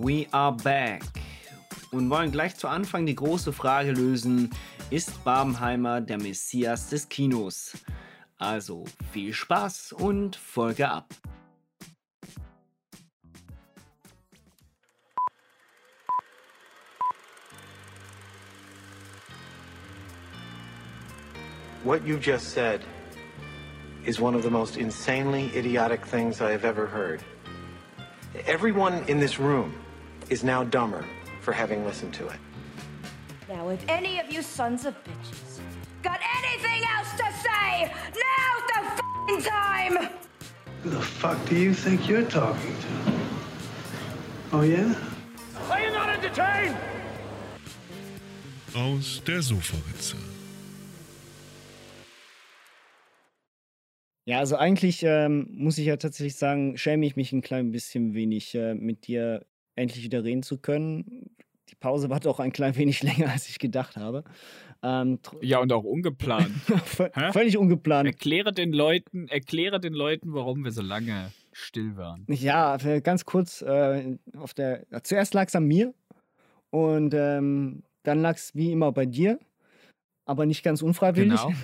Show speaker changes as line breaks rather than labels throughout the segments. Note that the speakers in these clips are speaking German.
We are back und wollen gleich zu Anfang die große Frage lösen, ist Barbenheimer der Messias des Kinos? Also viel Spaß und Folge ab.
What you just said is one of the most insanely idiotic things I have ever heard. Everyone in this room is now dumber for having listened to it.
Now, if any of you sons of bitches got anything else to say, now's the f***ing time!
Who the fuck do you think you're talking to? Oh yeah?
Are you not entertained?
Aus der Sofaritze.
Ja, also eigentlich ähm, muss ich ja tatsächlich sagen, schäme ich mich ein klein bisschen wenig, äh, mit dir endlich wieder reden zu können. Die Pause war doch ein klein wenig länger, als ich gedacht habe. Ähm,
ja, und auch ungeplant.
völlig ungeplant.
Erkläre den Leuten, erkläre den Leuten, warum wir so lange still waren.
Ja, ganz kurz, äh, auf der, zuerst lag es an mir und ähm, dann lag es wie immer bei dir aber nicht ganz unfreiwillig.
Genau.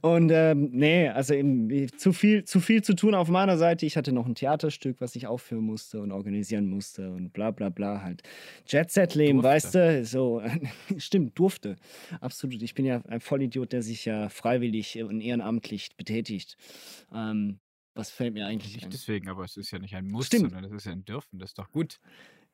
und ähm, nee, also eben, zu viel, zu viel zu tun auf meiner Seite. Ich hatte noch ein Theaterstück, was ich aufführen musste und organisieren musste und bla bla bla halt. Jet-Set-Leben, weißt du? So, stimmt, durfte. Absolut. Ich bin ja ein Vollidiot, der sich ja freiwillig und ehrenamtlich betätigt. Ähm, was fällt mir eigentlich
nicht deswegen, aber es ist ja nicht ein Muss,
Stimmt.
sondern es ist ja ein Dürfen. Das ist doch gut.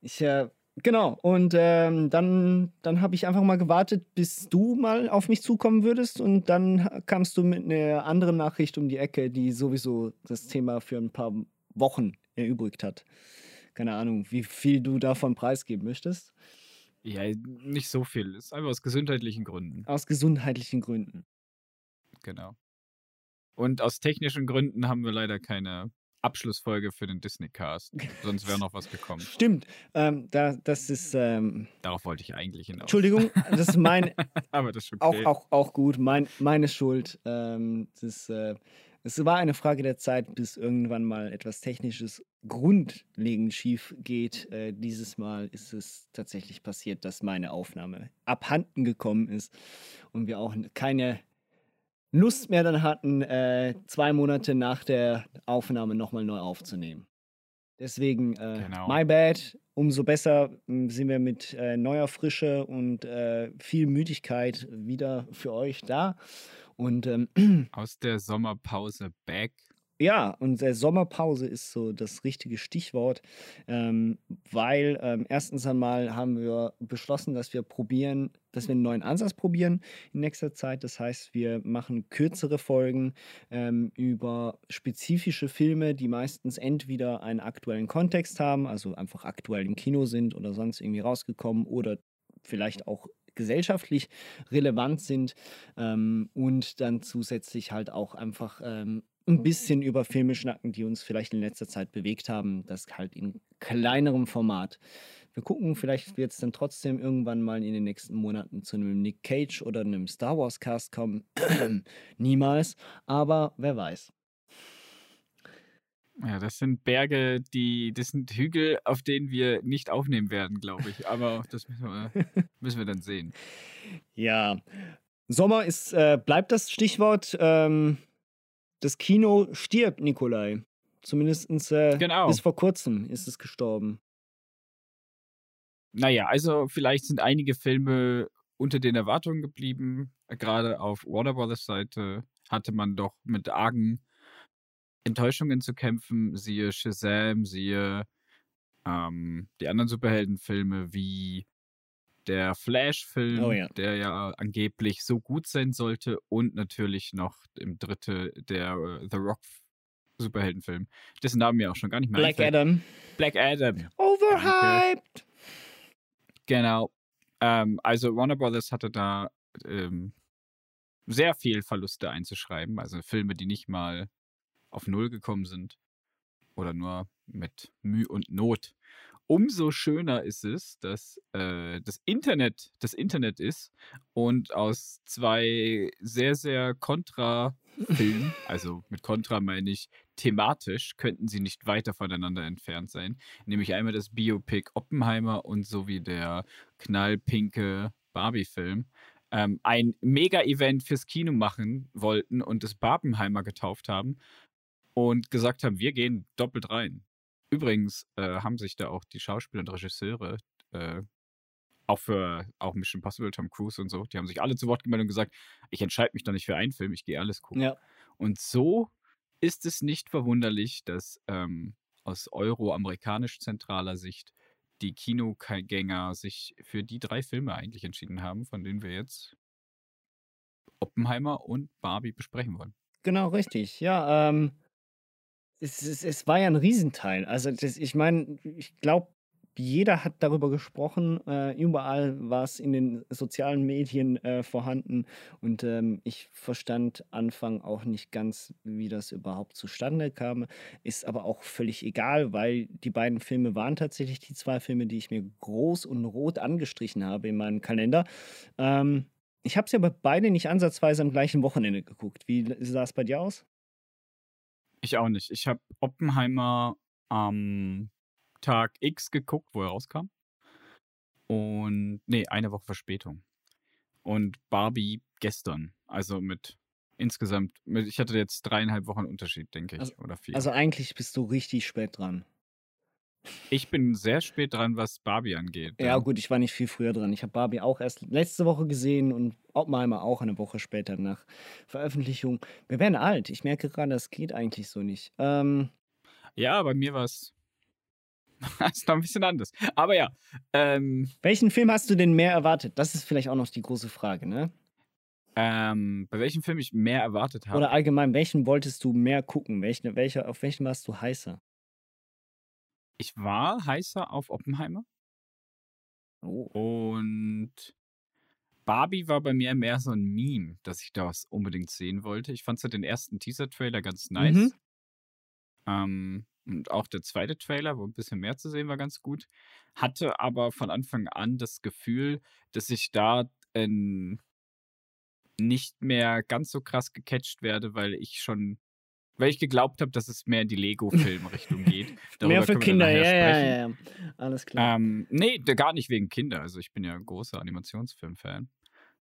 Ich äh, Genau, und ähm, dann, dann habe ich einfach mal gewartet, bis du mal auf mich zukommen würdest und dann kamst du mit einer anderen Nachricht um die Ecke, die sowieso das Thema für ein paar Wochen erübrigt hat. Keine Ahnung, wie viel du davon preisgeben möchtest.
Ja, nicht so viel. Ist einfach aus gesundheitlichen Gründen.
Aus gesundheitlichen Gründen.
Genau. Und aus technischen Gründen haben wir leider keine Abschlussfolge für den Disney-Cast. Sonst wäre noch was gekommen.
Stimmt. Ähm, da, das ist. Ähm,
Darauf wollte ich eigentlich hinaus.
Entschuldigung, das ist mein.
Aber das ist okay.
Auch, auch, auch gut. Mein, meine Schuld. Ähm, das, äh, es war eine Frage der Zeit, bis irgendwann mal etwas Technisches grundlegend schief geht. Äh, dieses Mal ist es tatsächlich passiert, dass meine Aufnahme abhanden gekommen ist und wir auch keine Lust mehr dann hatten, äh, zwei Monate nach der Aufnahme nochmal neu aufzunehmen. Deswegen, äh, genau. my bad. Umso besser hm, sind wir mit äh, neuer Frische und äh, viel Müdigkeit wieder für euch da. Und ähm,
aus der Sommerpause back
ja, und der Sommerpause ist so das richtige Stichwort, ähm, weil ähm, erstens einmal haben wir beschlossen, dass wir probieren, dass wir einen neuen Ansatz probieren in nächster Zeit. Das heißt, wir machen kürzere Folgen ähm, über spezifische Filme, die meistens entweder einen aktuellen Kontext haben, also einfach aktuell im Kino sind oder sonst irgendwie rausgekommen oder vielleicht auch gesellschaftlich relevant sind ähm, und dann zusätzlich halt auch einfach ähm, ein bisschen über Filme schnacken, die uns vielleicht in letzter Zeit bewegt haben. Das halt in kleinerem Format. Wir gucken, vielleicht wird es dann trotzdem irgendwann mal in den nächsten Monaten zu einem Nick Cage oder einem Star Wars Cast kommen. Niemals, aber wer weiß.
Ja, das sind Berge, die, das sind Hügel, auf denen wir nicht aufnehmen werden, glaube ich. Aber das müssen wir, müssen wir dann sehen.
Ja, Sommer ist, äh, bleibt das Stichwort. Ähm, das Kino stirbt, Nikolai. Zumindest äh,
genau.
bis vor kurzem ist es gestorben.
Naja, also vielleicht sind einige Filme unter den Erwartungen geblieben. Gerade auf Warner Brothers Seite hatte man doch mit argen Enttäuschungen zu kämpfen. Siehe Shazam, siehe ähm, die anderen Superheldenfilme wie der Flash-Film,
oh, ja.
der ja angeblich so gut sein sollte, und natürlich noch im dritte der uh, The Rock Superheldenfilm, dessen Namen mir auch schon gar nicht mehr
Black einfällt. Adam.
Black Adam.
Overhyped.
Genau. Ähm, also Warner Brothers hatte da ähm, sehr viel Verluste einzuschreiben, also Filme, die nicht mal auf Null gekommen sind oder nur mit Mühe und Not umso schöner ist es, dass äh, das Internet das Internet ist und aus zwei sehr, sehr kontra Film, also mit Contra meine ich, thematisch könnten sie nicht weiter voneinander entfernt sein. Nämlich einmal das Biopic Oppenheimer und sowie der knallpinke Barbie-Film. Ähm, ein Mega-Event fürs Kino machen wollten und das Barbenheimer getauft haben und gesagt haben, wir gehen doppelt rein. Übrigens äh, haben sich da auch die Schauspieler und Regisseure äh, auch für auch Mission Impossible, Tom Cruise und so, die haben sich alle zu Wort gemeldet und gesagt, ich entscheide mich doch nicht für einen Film, ich gehe alles gucken.
Ja.
Und so ist es nicht verwunderlich, dass ähm, aus euro-amerikanisch-zentraler Sicht die Kinogänger sich für die drei Filme eigentlich entschieden haben, von denen wir jetzt Oppenheimer und Barbie besprechen wollen.
Genau, richtig. Ja, ähm, es, es, es war ja ein Riesenteil. Also das, ich meine, ich glaube, jeder hat darüber gesprochen, äh, überall war es in den sozialen Medien äh, vorhanden und ähm, ich verstand Anfang auch nicht ganz, wie das überhaupt zustande kam. Ist aber auch völlig egal, weil die beiden Filme waren tatsächlich die zwei Filme, die ich mir groß und rot angestrichen habe in meinem Kalender. Ähm, ich habe sie aber beide nicht ansatzweise am gleichen Wochenende geguckt. Wie sah es bei dir aus?
Ich auch nicht. Ich habe Oppenheimer am Tag X geguckt, wo er rauskam. Und, nee, eine Woche Verspätung. Und Barbie gestern. Also mit insgesamt, mit, ich hatte jetzt dreieinhalb Wochen Unterschied, denke ich.
Also,
oder vier.
Also eigentlich bist du richtig spät dran.
Ich bin sehr spät dran, was Barbie angeht.
Ja, gut, ich war nicht viel früher dran. Ich habe Barbie auch erst letzte Woche gesehen und Oppenheimer auch eine Woche später nach Veröffentlichung. Wir werden alt. Ich merke gerade, das geht eigentlich so nicht. Ähm,
Ja, bei mir war es ist noch ein bisschen anders. Aber ja, ähm,
welchen Film hast du denn mehr erwartet? Das ist vielleicht auch noch die große Frage, ne?
ähm, bei welchem Film ich mehr erwartet habe.
Oder allgemein, welchen wolltest du mehr gucken? Welchen, welcher, auf welchen warst du heißer?
Ich war heißer auf Oppenheimer.
Oh.
Und Barbie war bei mir mehr so ein Meme, dass ich das unbedingt sehen wollte. Ich fand so den ersten Teaser-Trailer ganz nice.
Mhm.
Ähm, und auch der zweite Trailer, wo ein bisschen mehr zu sehen war, ganz gut. Hatte aber von Anfang an das Gefühl, dass ich da ähm, nicht mehr ganz so krass gecatcht werde, weil ich schon, weil ich geglaubt habe, dass es mehr in die Lego-Film-Richtung geht.
Mehr für Kinder, ja, ja, ja, ja. Alles klar.
Ähm, nee, gar nicht wegen Kinder. Also ich bin ja ein großer Animationsfilm-Fan.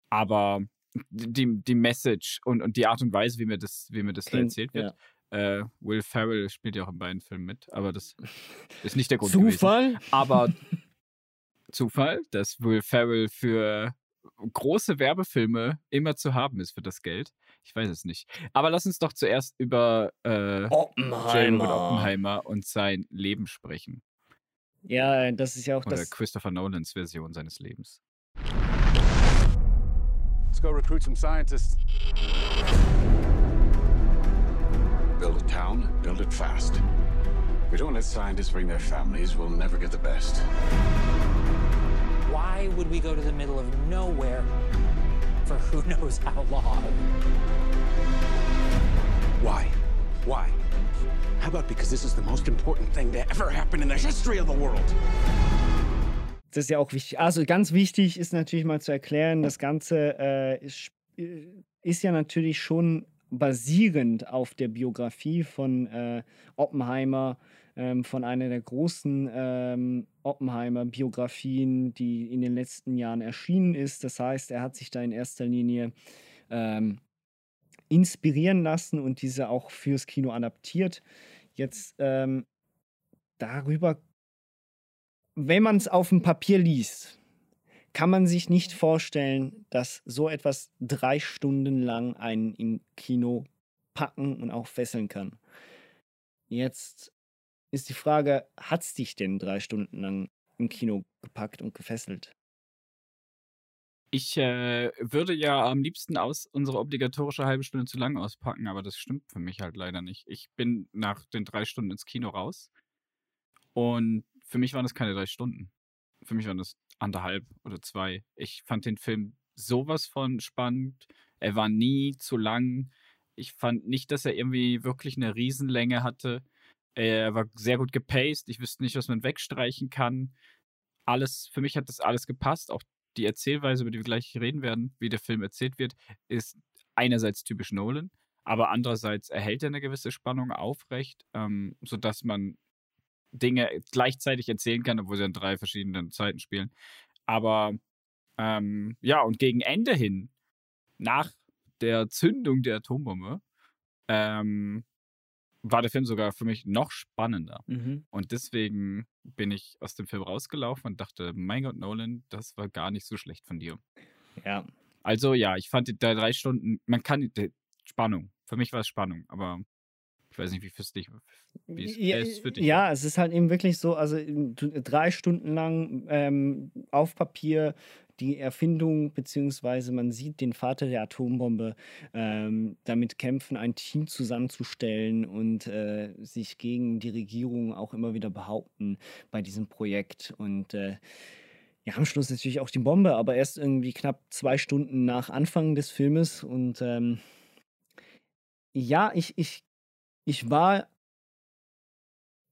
Aber die, die Message und, und die Art und Weise, wie mir das, wie mir das da
Klingt-
erzählt wird. Äh, Will Ferrell spielt ja auch in beiden Filmen mit, aber das ist nicht der Grund
Zufall?
gewesen. Aber Zufall, dass Will Ferrell für große Werbefilme immer zu haben ist für das Geld. Ich weiß es nicht. Aber lass uns doch zuerst über äh,
Oppenheimer.
Oppenheimer und sein Leben sprechen.
Ja, das ist ja auch
Oder
das.
Christopher Nolans Version seines Lebens.
Let's go recruit some scientists.
Build a town, build it fast. If we don't let scientists bring their families, we'll never get the best.
Why would we go to the middle of nowhere for who knows how long?
Why? Why? How about because this is the most important thing to ever happen in the history of the world?
Das ist ja auch wichtig. Also ganz wichtig ist natürlich mal zu erklären, das Ganze äh, ist, äh, ist ja natürlich schon basierend auf der Biografie von äh, Oppenheimer, ähm, von einer der großen ähm, Oppenheimer-Biografien, die in den letzten Jahren erschienen ist. Das heißt, er hat sich da in erster Linie ähm, inspirieren lassen und diese auch fürs Kino adaptiert. Jetzt ähm, darüber wenn man es auf dem Papier liest, kann man sich nicht vorstellen, dass so etwas drei Stunden lang einen im Kino packen und auch fesseln kann. Jetzt ist die Frage, hat es dich denn drei Stunden lang im Kino gepackt und gefesselt?
Ich äh, würde ja am liebsten aus unsere obligatorische halbe Stunde zu lang auspacken, aber das stimmt für mich halt leider nicht. Ich bin nach den drei Stunden ins Kino raus und für mich waren das keine drei Stunden. Für mich waren das anderthalb oder zwei. Ich fand den Film sowas von spannend. Er war nie zu lang. Ich fand nicht, dass er irgendwie wirklich eine Riesenlänge hatte. Er war sehr gut gepaced. Ich wüsste nicht, was man wegstreichen kann. Alles, für mich hat das alles gepasst. Auch die Erzählweise, über die wir gleich reden werden, wie der Film erzählt wird, ist einerseits typisch Nolan, aber andererseits erhält er eine gewisse Spannung aufrecht, ähm, sodass man Dinge gleichzeitig erzählen kann, obwohl sie an drei verschiedenen Zeiten spielen. Aber ähm, ja, und gegen Ende hin, nach der Zündung der Atombombe, ähm, war der Film sogar für mich noch spannender.
Mhm.
Und deswegen bin ich aus dem Film rausgelaufen und dachte, mein Gott, Nolan, das war gar nicht so schlecht von dir.
Ja.
Also ja, ich fand die da drei Stunden, man kann, die- Spannung. Für mich war es Spannung, aber ich weiß nicht, wie für dich, wie es
Ja,
es für dich
ja, es ist halt eben wirklich so, also drei Stunden lang ähm, auf Papier die Erfindung, beziehungsweise man sieht den Vater der Atombombe ähm, damit kämpfen, ein Team zusammenzustellen und äh, sich gegen die Regierung auch immer wieder behaupten bei diesem Projekt. Und äh, ja, am Schluss natürlich auch die Bombe, aber erst irgendwie knapp zwei Stunden nach Anfang des Filmes. Und ähm, ja, ich, ich, ich war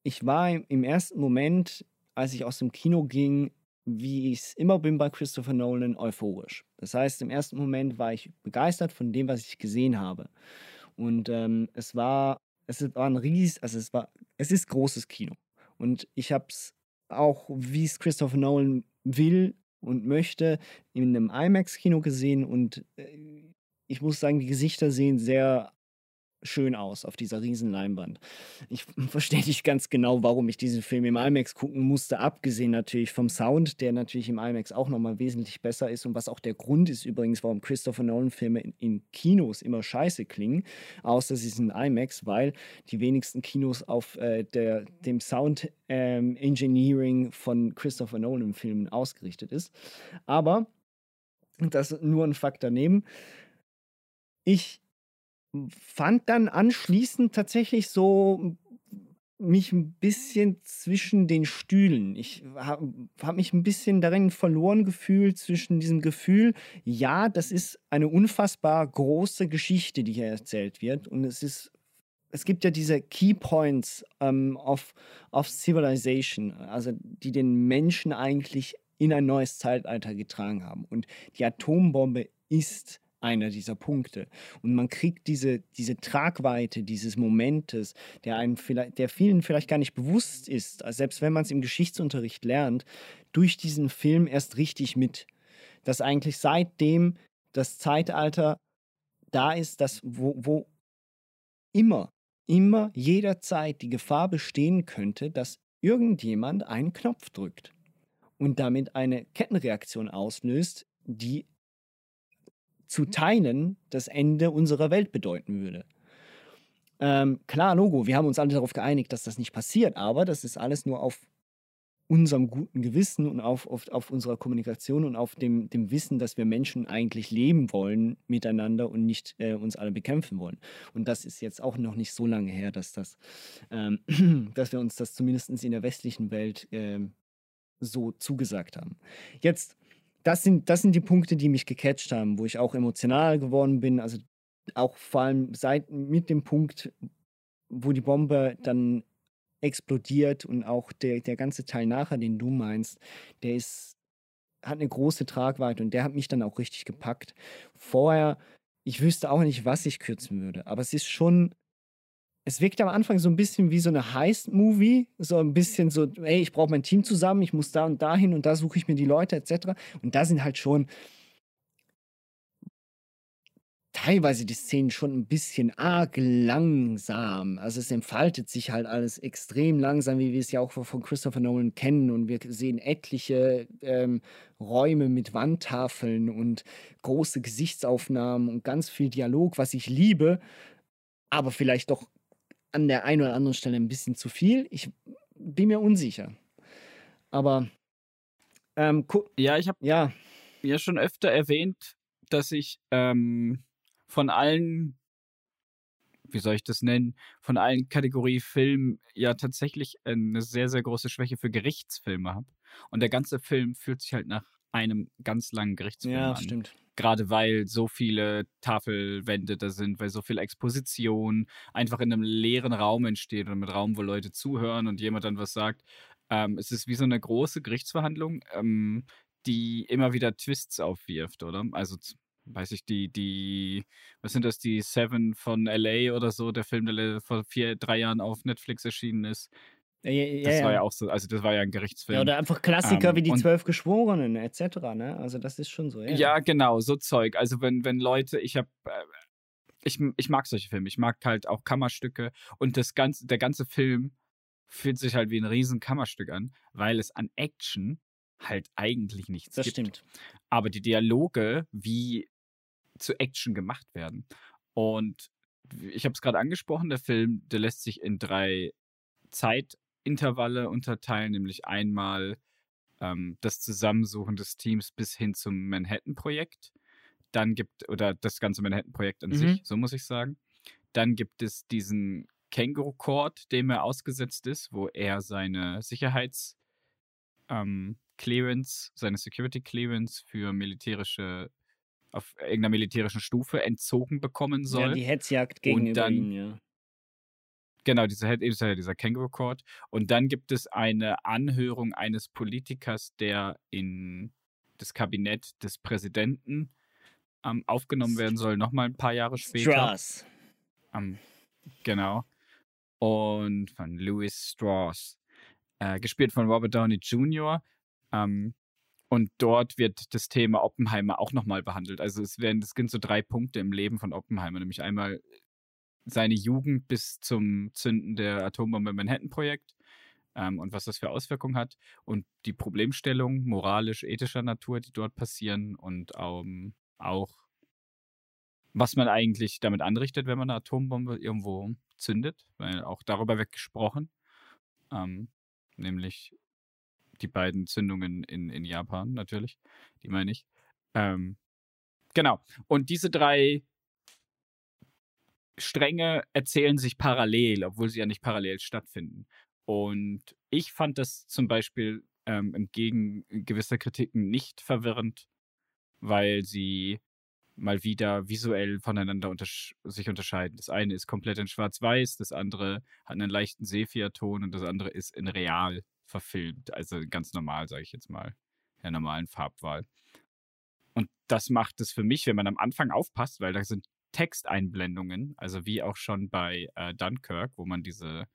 ich war im- im ersten Moment, als ich aus dem Kino ging, wie ich es immer bin bei Christopher Nolan, euphorisch. Das heißt, im ersten Moment war ich begeistert von dem, was ich gesehen habe. Und ähm, es war, es war ein ries, also es war, es ist großes Kino. Und ich habe es auch, wie es Christopher Nolan will und möchte, in einem IMAX-Kino gesehen. Und äh, ich muss sagen, die Gesichter sehen sehr schön aus auf dieser riesen Leinwand. Ich verstehe nicht ganz genau, warum ich diesen Film im IMAX gucken musste, abgesehen natürlich vom Sound, der natürlich im IMAX auch nochmal wesentlich besser ist und was auch der Grund ist übrigens, warum Christopher Nolan-Filme in, in Kinos immer scheiße klingen, außer sie sind IMAX, weil die wenigsten Kinos auf äh, der, dem Sound ähm, Engineering von Christopher Nolan-Filmen ausgerichtet ist. Aber das ist nur ein Fakt daneben. Ich fand dann anschließend tatsächlich so mich ein bisschen zwischen den Stühlen. Ich habe hab mich ein bisschen darin verloren gefühlt zwischen diesem Gefühl, ja, das ist eine unfassbar große Geschichte, die hier erzählt wird und es ist es gibt ja diese Key Points ähm, of, of Civilization, also die den Menschen eigentlich in ein neues Zeitalter getragen haben. Und die Atombombe ist einer dieser Punkte. Und man kriegt diese, diese Tragweite dieses Momentes, der einem vielleicht, der vielen vielleicht gar nicht bewusst ist, selbst wenn man es im Geschichtsunterricht lernt, durch diesen Film erst richtig mit. Dass eigentlich seitdem das Zeitalter da ist, dass wo, wo immer, immer, jederzeit die Gefahr bestehen könnte, dass irgendjemand einen Knopf drückt und damit eine Kettenreaktion auslöst, die zu teilen das Ende unserer Welt bedeuten würde. Ähm, klar, Logo, wir haben uns alle darauf geeinigt, dass das nicht passiert, aber das ist alles nur auf unserem guten Gewissen und auf, auf, auf unserer Kommunikation und auf dem, dem Wissen, dass wir Menschen eigentlich leben wollen miteinander und nicht äh, uns alle bekämpfen wollen. Und das ist jetzt auch noch nicht so lange her, dass, das, ähm, dass wir uns das zumindest in der westlichen Welt ähm, so zugesagt haben. Jetzt, das sind, das sind die Punkte, die mich gecatcht haben, wo ich auch emotional geworden bin. Also auch vor allem seit mit dem Punkt, wo die Bombe dann explodiert und auch der, der ganze Teil nachher, den du meinst, der ist, hat eine große Tragweite und der hat mich dann auch richtig gepackt. Vorher, ich wüsste auch nicht, was ich kürzen würde, aber es ist schon, es wirkt am Anfang so ein bisschen wie so eine Heist-Movie, so ein bisschen so, ey, ich brauche mein Team zusammen, ich muss da und dahin und da suche ich mir die Leute etc. Und da sind halt schon teilweise die Szenen schon ein bisschen arg langsam. Also es entfaltet sich halt alles extrem langsam, wie wir es ja auch von Christopher Nolan kennen. Und wir sehen etliche ähm, Räume mit Wandtafeln und große Gesichtsaufnahmen und ganz viel Dialog, was ich liebe, aber vielleicht doch an der einen oder anderen Stelle ein bisschen zu viel. Ich bin mir unsicher. Aber ähm,
Ja, ich habe
ja,
ja schon öfter erwähnt, dass ich ähm, von allen, wie soll ich das nennen, von allen Kategorie Film ja tatsächlich eine sehr, sehr große Schwäche für Gerichtsfilme habe. Und der ganze Film fühlt sich halt nach einem ganz langen Gerichtsfilm
ja,
an.
stimmt.
Gerade weil so viele Tafelwände da sind, weil so viel Exposition einfach in einem leeren Raum entsteht und mit Raum, wo Leute zuhören und jemand dann was sagt. Ähm, es ist wie so eine große Gerichtsverhandlung, ähm, die immer wieder Twists aufwirft, oder? Also weiß ich, die, die, was sind das, die Seven von LA oder so, der Film, der vor vier, drei Jahren auf Netflix erschienen ist.
Ja, ja,
Das war ja auch so, also das war ja ein Gerichtsfilm.
Ja, oder einfach Klassiker
Ähm,
wie die Zwölf Geschworenen etc. Ne? Also das ist schon so. Ja,
Ja, genau, so Zeug. Also wenn, wenn Leute, ich habe, äh, ich, ich mag solche Filme, ich mag halt auch Kammerstücke und das ganze, der ganze Film fühlt sich halt wie ein riesen Kammerstück an, weil es an Action halt eigentlich nichts
das
gibt.
stimmt.
Aber die Dialoge, wie zu Action gemacht werden. Und ich habe es gerade angesprochen, der Film, der lässt sich in drei Zeitintervalle unterteilen, nämlich einmal ähm, das Zusammensuchen des Teams bis hin zum Manhattan-Projekt. Dann gibt, oder das ganze Manhattan-Projekt an
Mhm.
sich, so muss ich sagen. Dann gibt es diesen Känguru Court, dem er ausgesetzt ist, wo er seine Sicherheits ähm, Clearance, seine Security Clearance für militärische, auf irgendeiner militärischen Stufe entzogen bekommen soll.
Ja, die Hetzjagd gegenüber
dann-
ihm, ja.
Genau, dieser, dieser Kangaroo Court. Und dann gibt es eine Anhörung eines Politikers, der in das Kabinett des Präsidenten ähm, aufgenommen werden soll, nochmal ein paar Jahre später.
Strass.
Ähm, genau. Und von Louis Strauss. Äh, gespielt von Robert Downey Jr. Ähm, und dort wird das Thema Oppenheimer auch nochmal behandelt. Also es werden, es sind so drei Punkte im Leben von Oppenheimer, nämlich einmal seine Jugend bis zum Zünden der Atombombe im Manhattan-Projekt ähm, und was das für Auswirkungen hat und die Problemstellung moralisch-ethischer Natur, die dort passieren und ähm, auch was man eigentlich damit anrichtet, wenn man eine Atombombe irgendwo zündet, weil auch darüber wird gesprochen, ähm, nämlich die beiden Zündungen in, in Japan natürlich, die meine ich. Ähm, genau. Und diese drei Stränge erzählen sich parallel, obwohl sie ja nicht parallel stattfinden. Und ich fand das zum Beispiel ähm, entgegen gewisser Kritiken nicht verwirrend, weil sie mal wieder visuell voneinander untersch sich unterscheiden. Das eine ist komplett in Schwarz-Weiß, das andere hat einen leichten Sepia-Ton und das andere ist in real verfilmt. Also ganz normal, sage ich jetzt mal, in der normalen Farbwahl. Und das macht es für mich, wenn man am Anfang aufpasst, weil da sind Texteinblendungen, also wie auch schon bei äh, Dunkirk, wo man diese,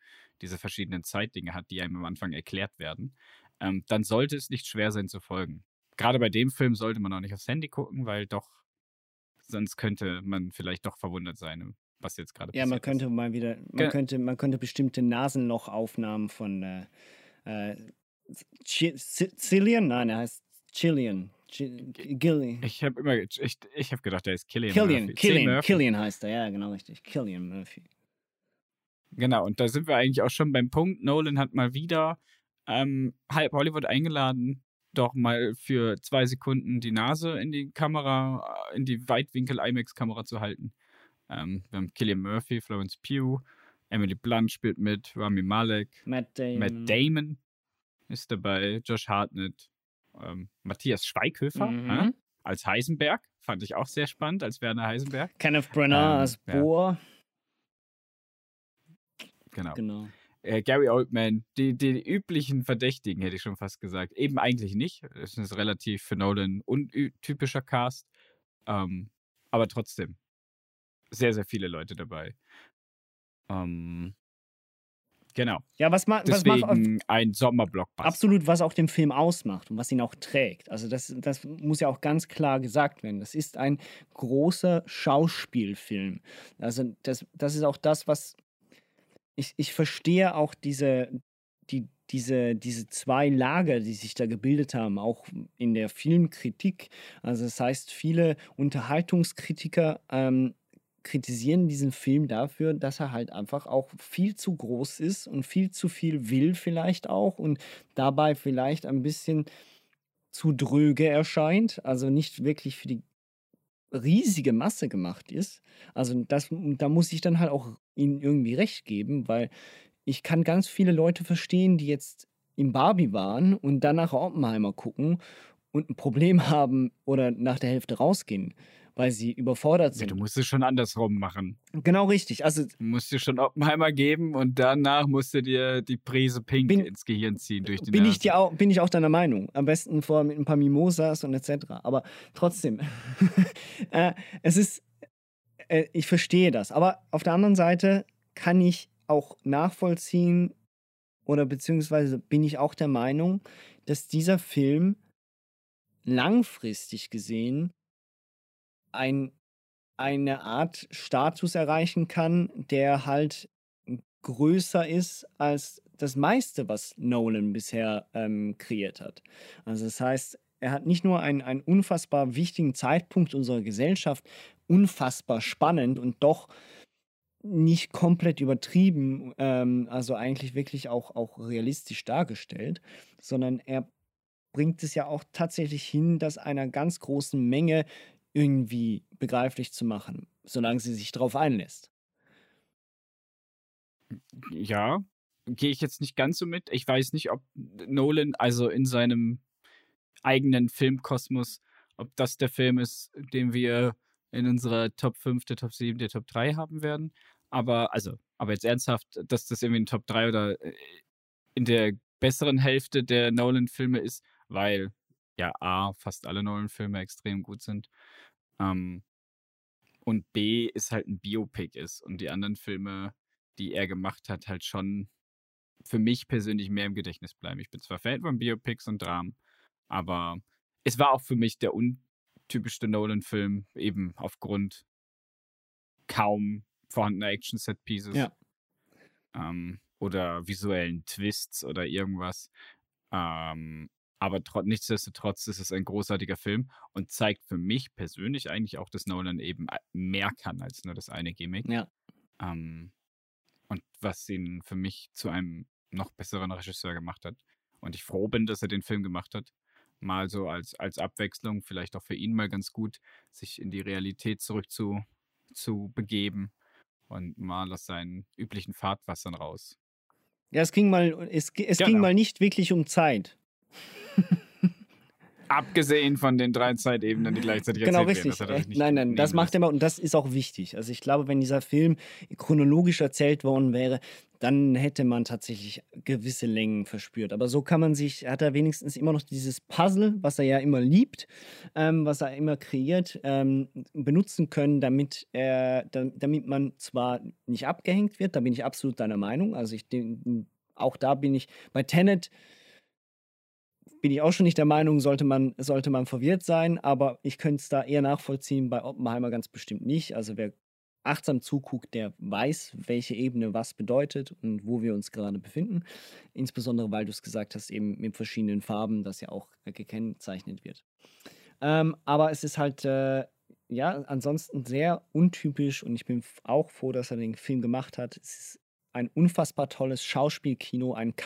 diese verschiedenen Zeitdinge hat, die einem am Anfang erklärt werden, ähm, dann sollte es nicht schwer sein zu folgen. Gerade bei dem Film sollte man auch nicht aufs Handy gucken, weil doch, sonst könnte man vielleicht doch verwundert sein, was jetzt gerade
Ja, man
passiert
könnte
ist.
mal wieder, man
Ge-
könnte, man könnte bestimmte Nasenlochaufnahmen von äh, äh, Cillian? Nein, er heißt Chillian. Gillian.
Ich habe immer, ich, ich habe gedacht, der ist Killian
Killian,
Murphy.
Killian,
Murphy.
Killian heißt er, ja, genau richtig. Killian Murphy.
Genau, und da sind wir eigentlich auch schon beim Punkt. Nolan hat mal wieder ähm, halb Hollywood eingeladen, doch mal für zwei Sekunden die Nase in die Kamera, äh, in die Weitwinkel-IMAX-Kamera zu halten. Ähm, wir haben Killian Murphy, Florence Pugh, Emily Blunt spielt mit, Rami Malek,
Matt Damon.
Matt Damon ist dabei, Josh Hartnett, ähm, Matthias Schweighöfer
Mhm.
äh, als Heisenberg, fand ich auch sehr spannend, als Werner Heisenberg.
Kenneth Branagh
Ähm,
als
ja.
Bohr.
Genau.
Genau.
äh, Gary Oldman, die, die üblichen Verdächtigen, hätte ich schon fast gesagt. Eben eigentlich nicht. Es ist relativ für Nolan untypischer Cast. Ähm, aber trotzdem. Sehr, sehr viele Leute dabei. Ähm, genau.
Ja, was, ma was macht
ein Sommerblockbuster.
absolut, was auch den Film ausmacht und was ihn auch trägt. Also das, das muss ja auch ganz klar gesagt werden. Das ist ein großer Schauspielfilm. Also das, das ist auch das, was ich, ich verstehe auch diese, die, diese, diese zwei Lager, die sich da gebildet haben, auch in der Filmkritik. Also das heißt, viele Unterhaltungskritiker ähm, kritisieren diesen Film dafür, dass er halt einfach auch viel zu groß ist und viel zu viel will vielleicht auch und dabei vielleicht ein bisschen zu dröge erscheint, also nicht wirklich für die riesige Masse gemacht ist. Also das, da muss ich dann halt auch ihnen irgendwie recht geben, weil ich kann ganz viele Leute verstehen, die jetzt im Barbie waren und dann nach Oppenheimer gucken und ein Problem haben oder nach der Hälfte rausgehen. Weil sie überfordert
Ja,
sind.
du musst es schon andersrum machen.
genau richtig. Also
Du musst dir schon Oppenheimer geben und danach musst du dir die Prise Pink
Bin-
ins Gehirn ziehen durch die
bin ich, dir auch, bin ich auch deiner Meinung. Am besten vorher mit ein paar Mimosas und etc. Aber trotzdem, äh, es ist, äh, ich verstehe das. Aber auf der anderen Seite kann ich auch nachvollziehen oder beziehungsweise bin ich auch der Meinung, dass dieser Film langfristig gesehen ein, eine Art Status erreichen kann, der halt größer ist als das meiste, was Nolan bisher ähm, kreiert hat. Also das heißt, er hat nicht nur einen, einen unfassbar wichtigen Zeitpunkt unserer Gesellschaft, unfassbar spannend und doch nicht komplett übertrieben, ähm, also eigentlich wirklich auch, auch realistisch dargestellt, sondern er bringt es ja auch tatsächlich hin, das einer ganz großen Menge irgendwie begreiflich zu machen, solange sie sich darauf einlässt.
Ja, gehe ich jetzt nicht ganz so mit. Ich weiß nicht, ob Nolan, also in seinem eigenen Filmkosmos, ob das der Film ist, den wir in unserer Top 5, der Top 7, der Top 3 haben werden. Aber, also, aber jetzt ernsthaft, dass das irgendwie ein Top 3 oder äh, in der besseren Hälfte der Nolan-Filme ist, weil ja A, fast alle Nolan-Filme extrem gut sind. Ähm, und B, ist halt ein Biopic ist und die anderen Filme, die er gemacht hat, halt schon für mich persönlich mehr im Gedächtnis bleiben. Ich bin zwar Fan von Biopics und Dramen, aber es war auch für mich der untypischste Nolan-Film, eben aufgrund kaum vorhandener Action-Set-Pieces.
Ja.
Ähm, oder visuellen Twists oder irgendwas. Ähm, aber tro nichtsdestotrotz ist es ein großartiger Film und zeigt für mich persönlich eigentlich auch, dass Nolan eben a- mehr kann als nur das eine Gimmick.
Ja.
Ähm, und was ihn für mich zu einem noch besseren Regisseur gemacht hat. Und ich froh bin, dass er den Film gemacht hat. Mal so als, als Abwechslung, vielleicht auch für ihn mal ganz gut, sich in die Realität zurück zu, zu begeben und mal aus seinen üblichen Fahrtwassern raus.
Ja, es ging mal, es, es ging
Genau.
mal nicht wirklich um Zeit.
Abgesehen von den drei Zeitebenen, die gleichzeitig
Genau,
erzählt werden.
richtig.
Das
Nein, nein, das macht er mal und das ist auch wichtig. Also ich glaube, wenn dieser Film chronologisch erzählt worden wäre, dann hätte man tatsächlich gewisse Längen verspürt. Aber so kann man sich, hat er wenigstens immer noch dieses Puzzle, was er ja immer liebt, ähm, was er immer kreiert, ähm, benutzen können, damit, er, da, damit man zwar nicht abgehängt wird, da bin ich absolut deiner Meinung. Also ich auch da bin ich bei Tenet bin ich auch schon nicht der Meinung, sollte man, sollte man verwirrt sein, aber ich könnte es da eher nachvollziehen, bei Oppenheimer ganz bestimmt nicht. Also wer achtsam zuguckt, der weiß, welche Ebene was bedeutet und wo wir uns gerade befinden. Insbesondere, weil du es gesagt hast, eben mit verschiedenen Farben, das ja auch gekennzeichnet wird. Ähm, aber es ist halt, äh, ja, ansonsten sehr untypisch und ich bin auch froh, dass er den Film gemacht hat. Es ist ein unfassbar tolles Schauspielkino, ein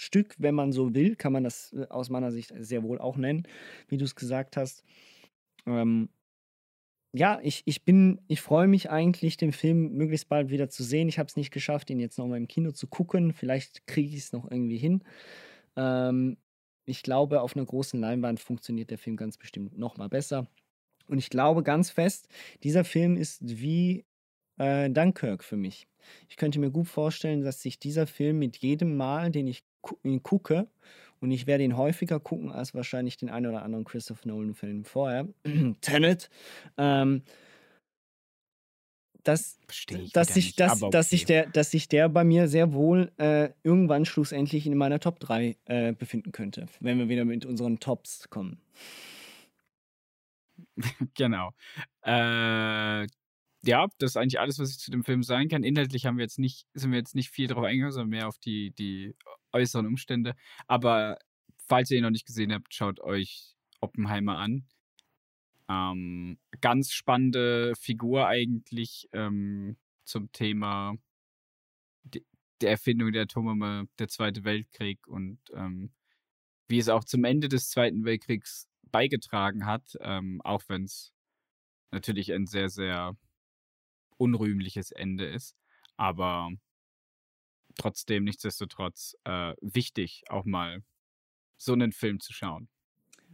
Kammerstück, wenn man so will, kann man das äh, aus meiner Sicht sehr wohl auch nennen, wie du es gesagt hast. Ähm, ja, ich, ich bin, ich freue mich eigentlich, den Film möglichst bald wieder zu sehen. Ich habe es nicht geschafft, ihn jetzt nochmal im Kino zu gucken. Vielleicht kriege ich es noch irgendwie hin. Ähm, ich glaube, auf einer großen Leinwand funktioniert der Film ganz bestimmt nochmal besser. Und ich glaube ganz fest, dieser Film ist wie äh, Dunkirk für mich. Ich könnte mir gut vorstellen, dass sich dieser Film mit jedem Mal, den ich gucke, und ich werde ihn häufiger gucken als wahrscheinlich den einen oder anderen Christopher Nolan-Film vorher, Tenet, ähm, dass, dass, sich, dass,
aber
dass, sich
okay.
der, dass sich der bei mir sehr wohl äh, irgendwann schlussendlich in meiner Top 3 äh, befinden könnte, wenn wir wieder mit unseren Tops kommen.
Genau. Äh, ja, das ist eigentlich alles, was ich zu dem Film sagen kann. Inhaltlich haben wir jetzt nicht, sind wir jetzt nicht viel drauf eingegangen, sondern mehr auf die, die äußeren Umstände. Aber falls ihr ihn noch nicht gesehen habt, schaut euch Oppenheimer an. Ähm, ganz spannende Figur eigentlich ähm, zum Thema die, der Erfindung der Atombombe, der Zweite Weltkrieg und ähm, wie es auch zum Ende des Zweiten Weltkriegs beigetragen hat, ähm, auch wenn es natürlich ein sehr, sehr unrühmliches Ende ist. Aber trotzdem, nichtsdestotrotz, äh, wichtig, auch mal so einen Film zu schauen.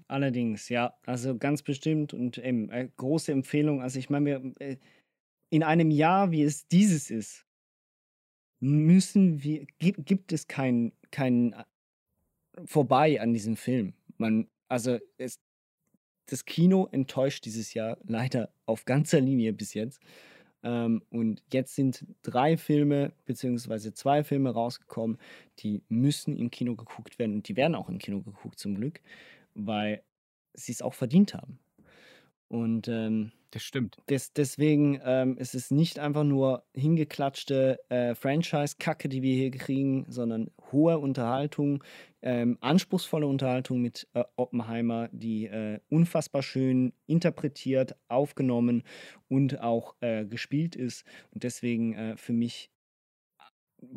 Allerdings, ja. Also ganz bestimmt und eben äh, große Empfehlung. Also ich meine, äh, in einem Jahr, wie es dieses ist, müssen wir, gibt, gibt es kein, kein äh, vorbei an diesem Film. Man, also es, das Kino enttäuscht dieses Jahr leider auf ganzer Linie bis jetzt. Ähm, und jetzt sind drei Filme beziehungsweise zwei Filme rausgekommen, die müssen im Kino geguckt werden und die werden auch im Kino geguckt zum Glück, weil sie es auch verdient haben. Und ähm,
das stimmt.
Des, deswegen ähm, ist es nicht einfach nur hingeklatschte äh, Franchise-Kacke, die wir hier kriegen, sondern hohe Unterhaltung, ähm, anspruchsvolle Unterhaltung mit äh, Oppenheimer, die äh, unfassbar schön interpretiert, aufgenommen und auch äh, gespielt ist. Und deswegen äh, für mich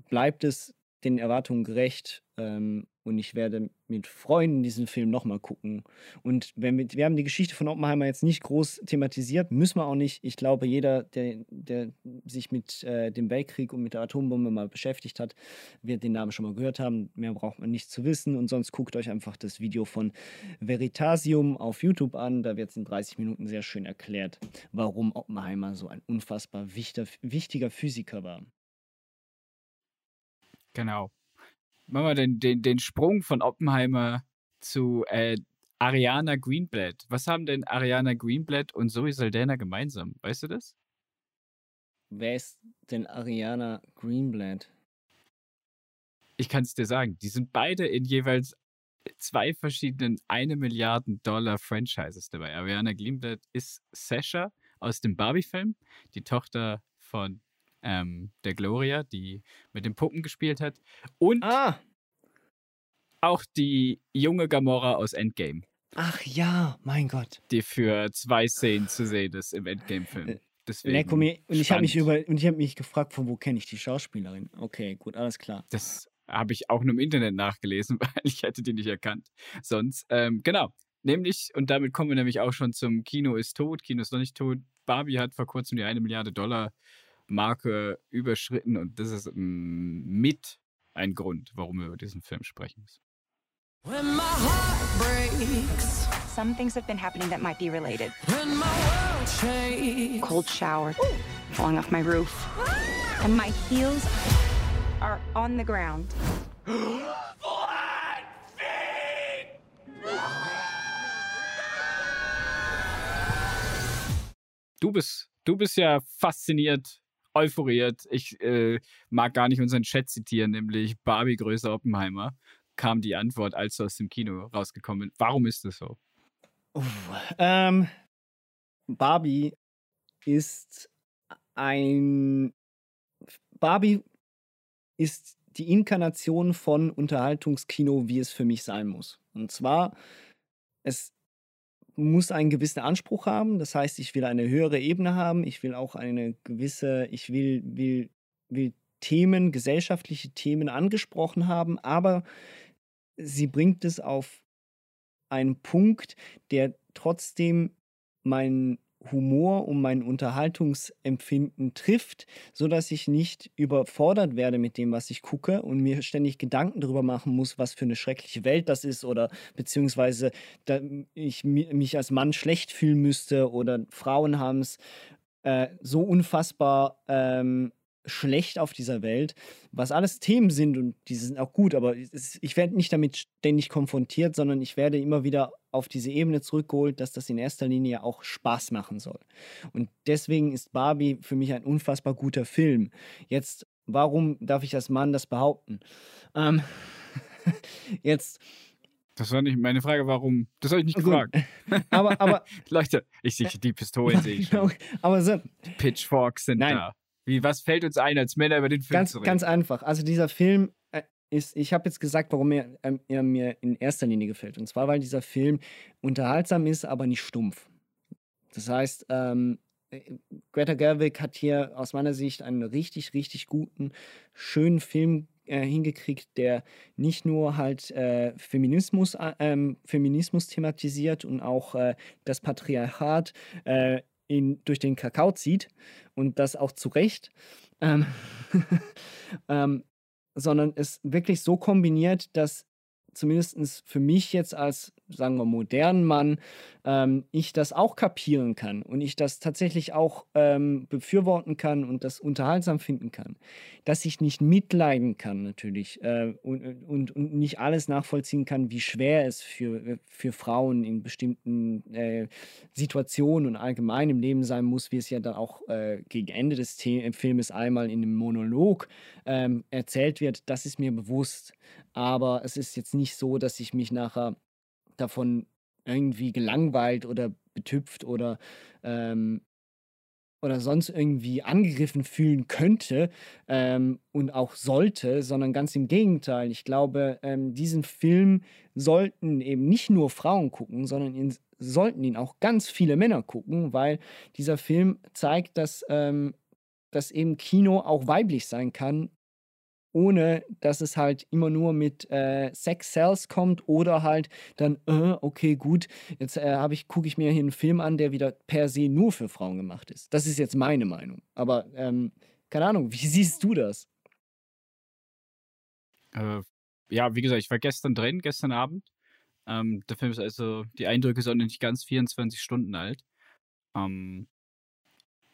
bleibt es den Erwartungen gerecht. Ähm, und ich werde mit Freunden diesen Film nochmal gucken. Und wenn wir, wir haben die Geschichte von Oppenheimer jetzt nicht groß thematisiert, müssen wir auch nicht. Ich glaube, jeder, der, der sich mit äh, dem Weltkrieg und mit der Atombombe mal beschäftigt hat, wird den Namen schon mal gehört haben. Mehr braucht man nicht zu wissen. Und sonst guckt euch einfach das Video von Veritasium auf YouTube an. Da wird es in 30 Minuten sehr schön erklärt, warum Oppenheimer so ein unfassbar wichtiger, wichtiger Physiker war.
Genau. Machen wir den, den, den Sprung von Oppenheimer zu äh, Ariana Greenblatt. Was haben denn Ariana Greenblatt und Zoe Saldana gemeinsam? Weißt du das?
Wer ist denn Ariana Greenblatt?
Ich kann es dir sagen. Die sind beide in jeweils zwei verschiedenen eine Milliarden Dollar Franchises dabei. Ariana Greenblatt ist Sasha aus dem Barbie-Film, die Tochter von ähm, der Gloria, die mit den Puppen gespielt hat. Und
ah.
auch die junge Gamora aus Endgame.
Ach ja, mein Gott.
Die für zwei Szenen zu sehen ist im Endgame-Film.
Äh,
Deswegen
und ich habe mich über und ich habe mich gefragt, von wo kenne ich die Schauspielerin? Okay, gut, alles klar.
Das habe ich auch nur im Internet nachgelesen, weil ich hätte die nicht erkannt. Sonst, ähm, genau. Nämlich, und damit kommen wir nämlich auch schon zum Kino ist tot, Kino ist noch nicht tot. Barbie hat vor kurzem die eine Milliarde Dollar Marke überschritten und das ist mit ein Grund, warum wir über diesen Film sprechen müssen. When my heart
breaks. Some things have been happening that might be related. When my world shakes. Cold shower, falling off my roof, and my heels are on the ground.
Du bist, du bist ja fasziniert euphoriert. Ich äh, mag gar nicht unseren Chat zitieren, nämlich Barbie größer Oppenheimer, kam die Antwort, als du aus dem Kino rausgekommen bist. Warum ist das so?
Uh, ähm, Barbie ist ein. Barbie ist die Inkarnation von Unterhaltungskino, wie es für mich sein muss. Und zwar, es muss einen gewissen Anspruch haben. Das heißt, ich will eine höhere Ebene haben. Ich will auch eine gewisse, ich will, will, will Themen, gesellschaftliche Themen angesprochen haben, aber sie bringt es auf einen Punkt, der trotzdem meinen Humor und mein Unterhaltungsempfinden trifft, sodass ich nicht überfordert werde mit dem, was ich gucke und mir ständig Gedanken darüber machen muss, was für eine schreckliche Welt das ist oder beziehungsweise ich mich als Mann schlecht fühlen müsste oder Frauen haben es äh, so unfassbar ähm, schlecht auf dieser Welt, was alles Themen sind und die sind auch gut, aber ich werde nicht damit ständig konfrontiert, sondern ich werde immer wieder auf diese Ebene zurückgeholt, dass das in erster Linie auch Spaß machen soll. Und deswegen ist Barbie für mich ein unfassbar guter Film. Jetzt, warum darf ich als Mann das behaupten? Ähm, jetzt.
Das war nicht meine Frage, warum. Das habe ich nicht Gut. gefragt.
Aber, aber.
Leute, ich sehe die Pistolen, sehe ich schon.
aber so.
Pitchforks sind Nein. da. Wie, was fällt uns ein, als Männer über den Film
ganz,
zu reden?
Ganz einfach. Also dieser Film ist, ich habe jetzt gesagt, warum er, äh, er, mir in erster Linie gefällt. Und zwar, weil dieser Film unterhaltsam ist, aber nicht stumpf. Das heißt, ähm, äh, Greta Gerwig hat hier aus meiner Sicht einen richtig, richtig guten, schönen Film äh, hingekriegt, der nicht nur halt äh, Feminismus, äh, ähm, Feminismus thematisiert und auch äh, das Patriarchat äh, ihn durch den Kakao zieht und das auch zu Recht, ähm, ähm, sondern es wirklich so kombiniert, dass zumindest für mich jetzt als sagen wir, modernen Mann, ähm, ich das auch kapieren kann und ich das tatsächlich auch ähm, befürworten kann und das unterhaltsam finden kann. Dass ich nicht mitleiden kann, natürlich, äh, und, und, und nicht alles nachvollziehen kann, wie schwer es für, für Frauen in bestimmten äh, Situationen und allgemein im Leben sein muss, wie es ja dann auch äh, gegen Ende des The Filmes einmal in einem Monolog ähm, erzählt wird, das ist mir bewusst. Aber es ist jetzt nicht so, dass ich mich nachher davon irgendwie gelangweilt oder betüpft oder, ähm, oder sonst irgendwie angegriffen fühlen könnte ähm, und auch sollte, sondern ganz im Gegenteil. Ich glaube, ähm, diesen Film sollten eben nicht nur Frauen gucken, sondern ihn, sollten ihn auch ganz viele Männer gucken, weil dieser Film zeigt, dass, ähm, dass eben Kino auch weiblich sein kann ohne dass es halt immer nur mit äh, Sex Cells kommt oder halt dann, äh, okay, gut, jetzt äh, ich, gucke ich mir hier einen Film an, der wieder per se nur für Frauen gemacht ist. Das ist jetzt meine Meinung. Aber ähm, keine Ahnung, wie siehst du das?
Äh, ja, wie gesagt, ich war gestern drin, gestern Abend. Ähm, der Film ist also, die Eindrücke sind nicht ganz 24 Stunden alt. Ähm,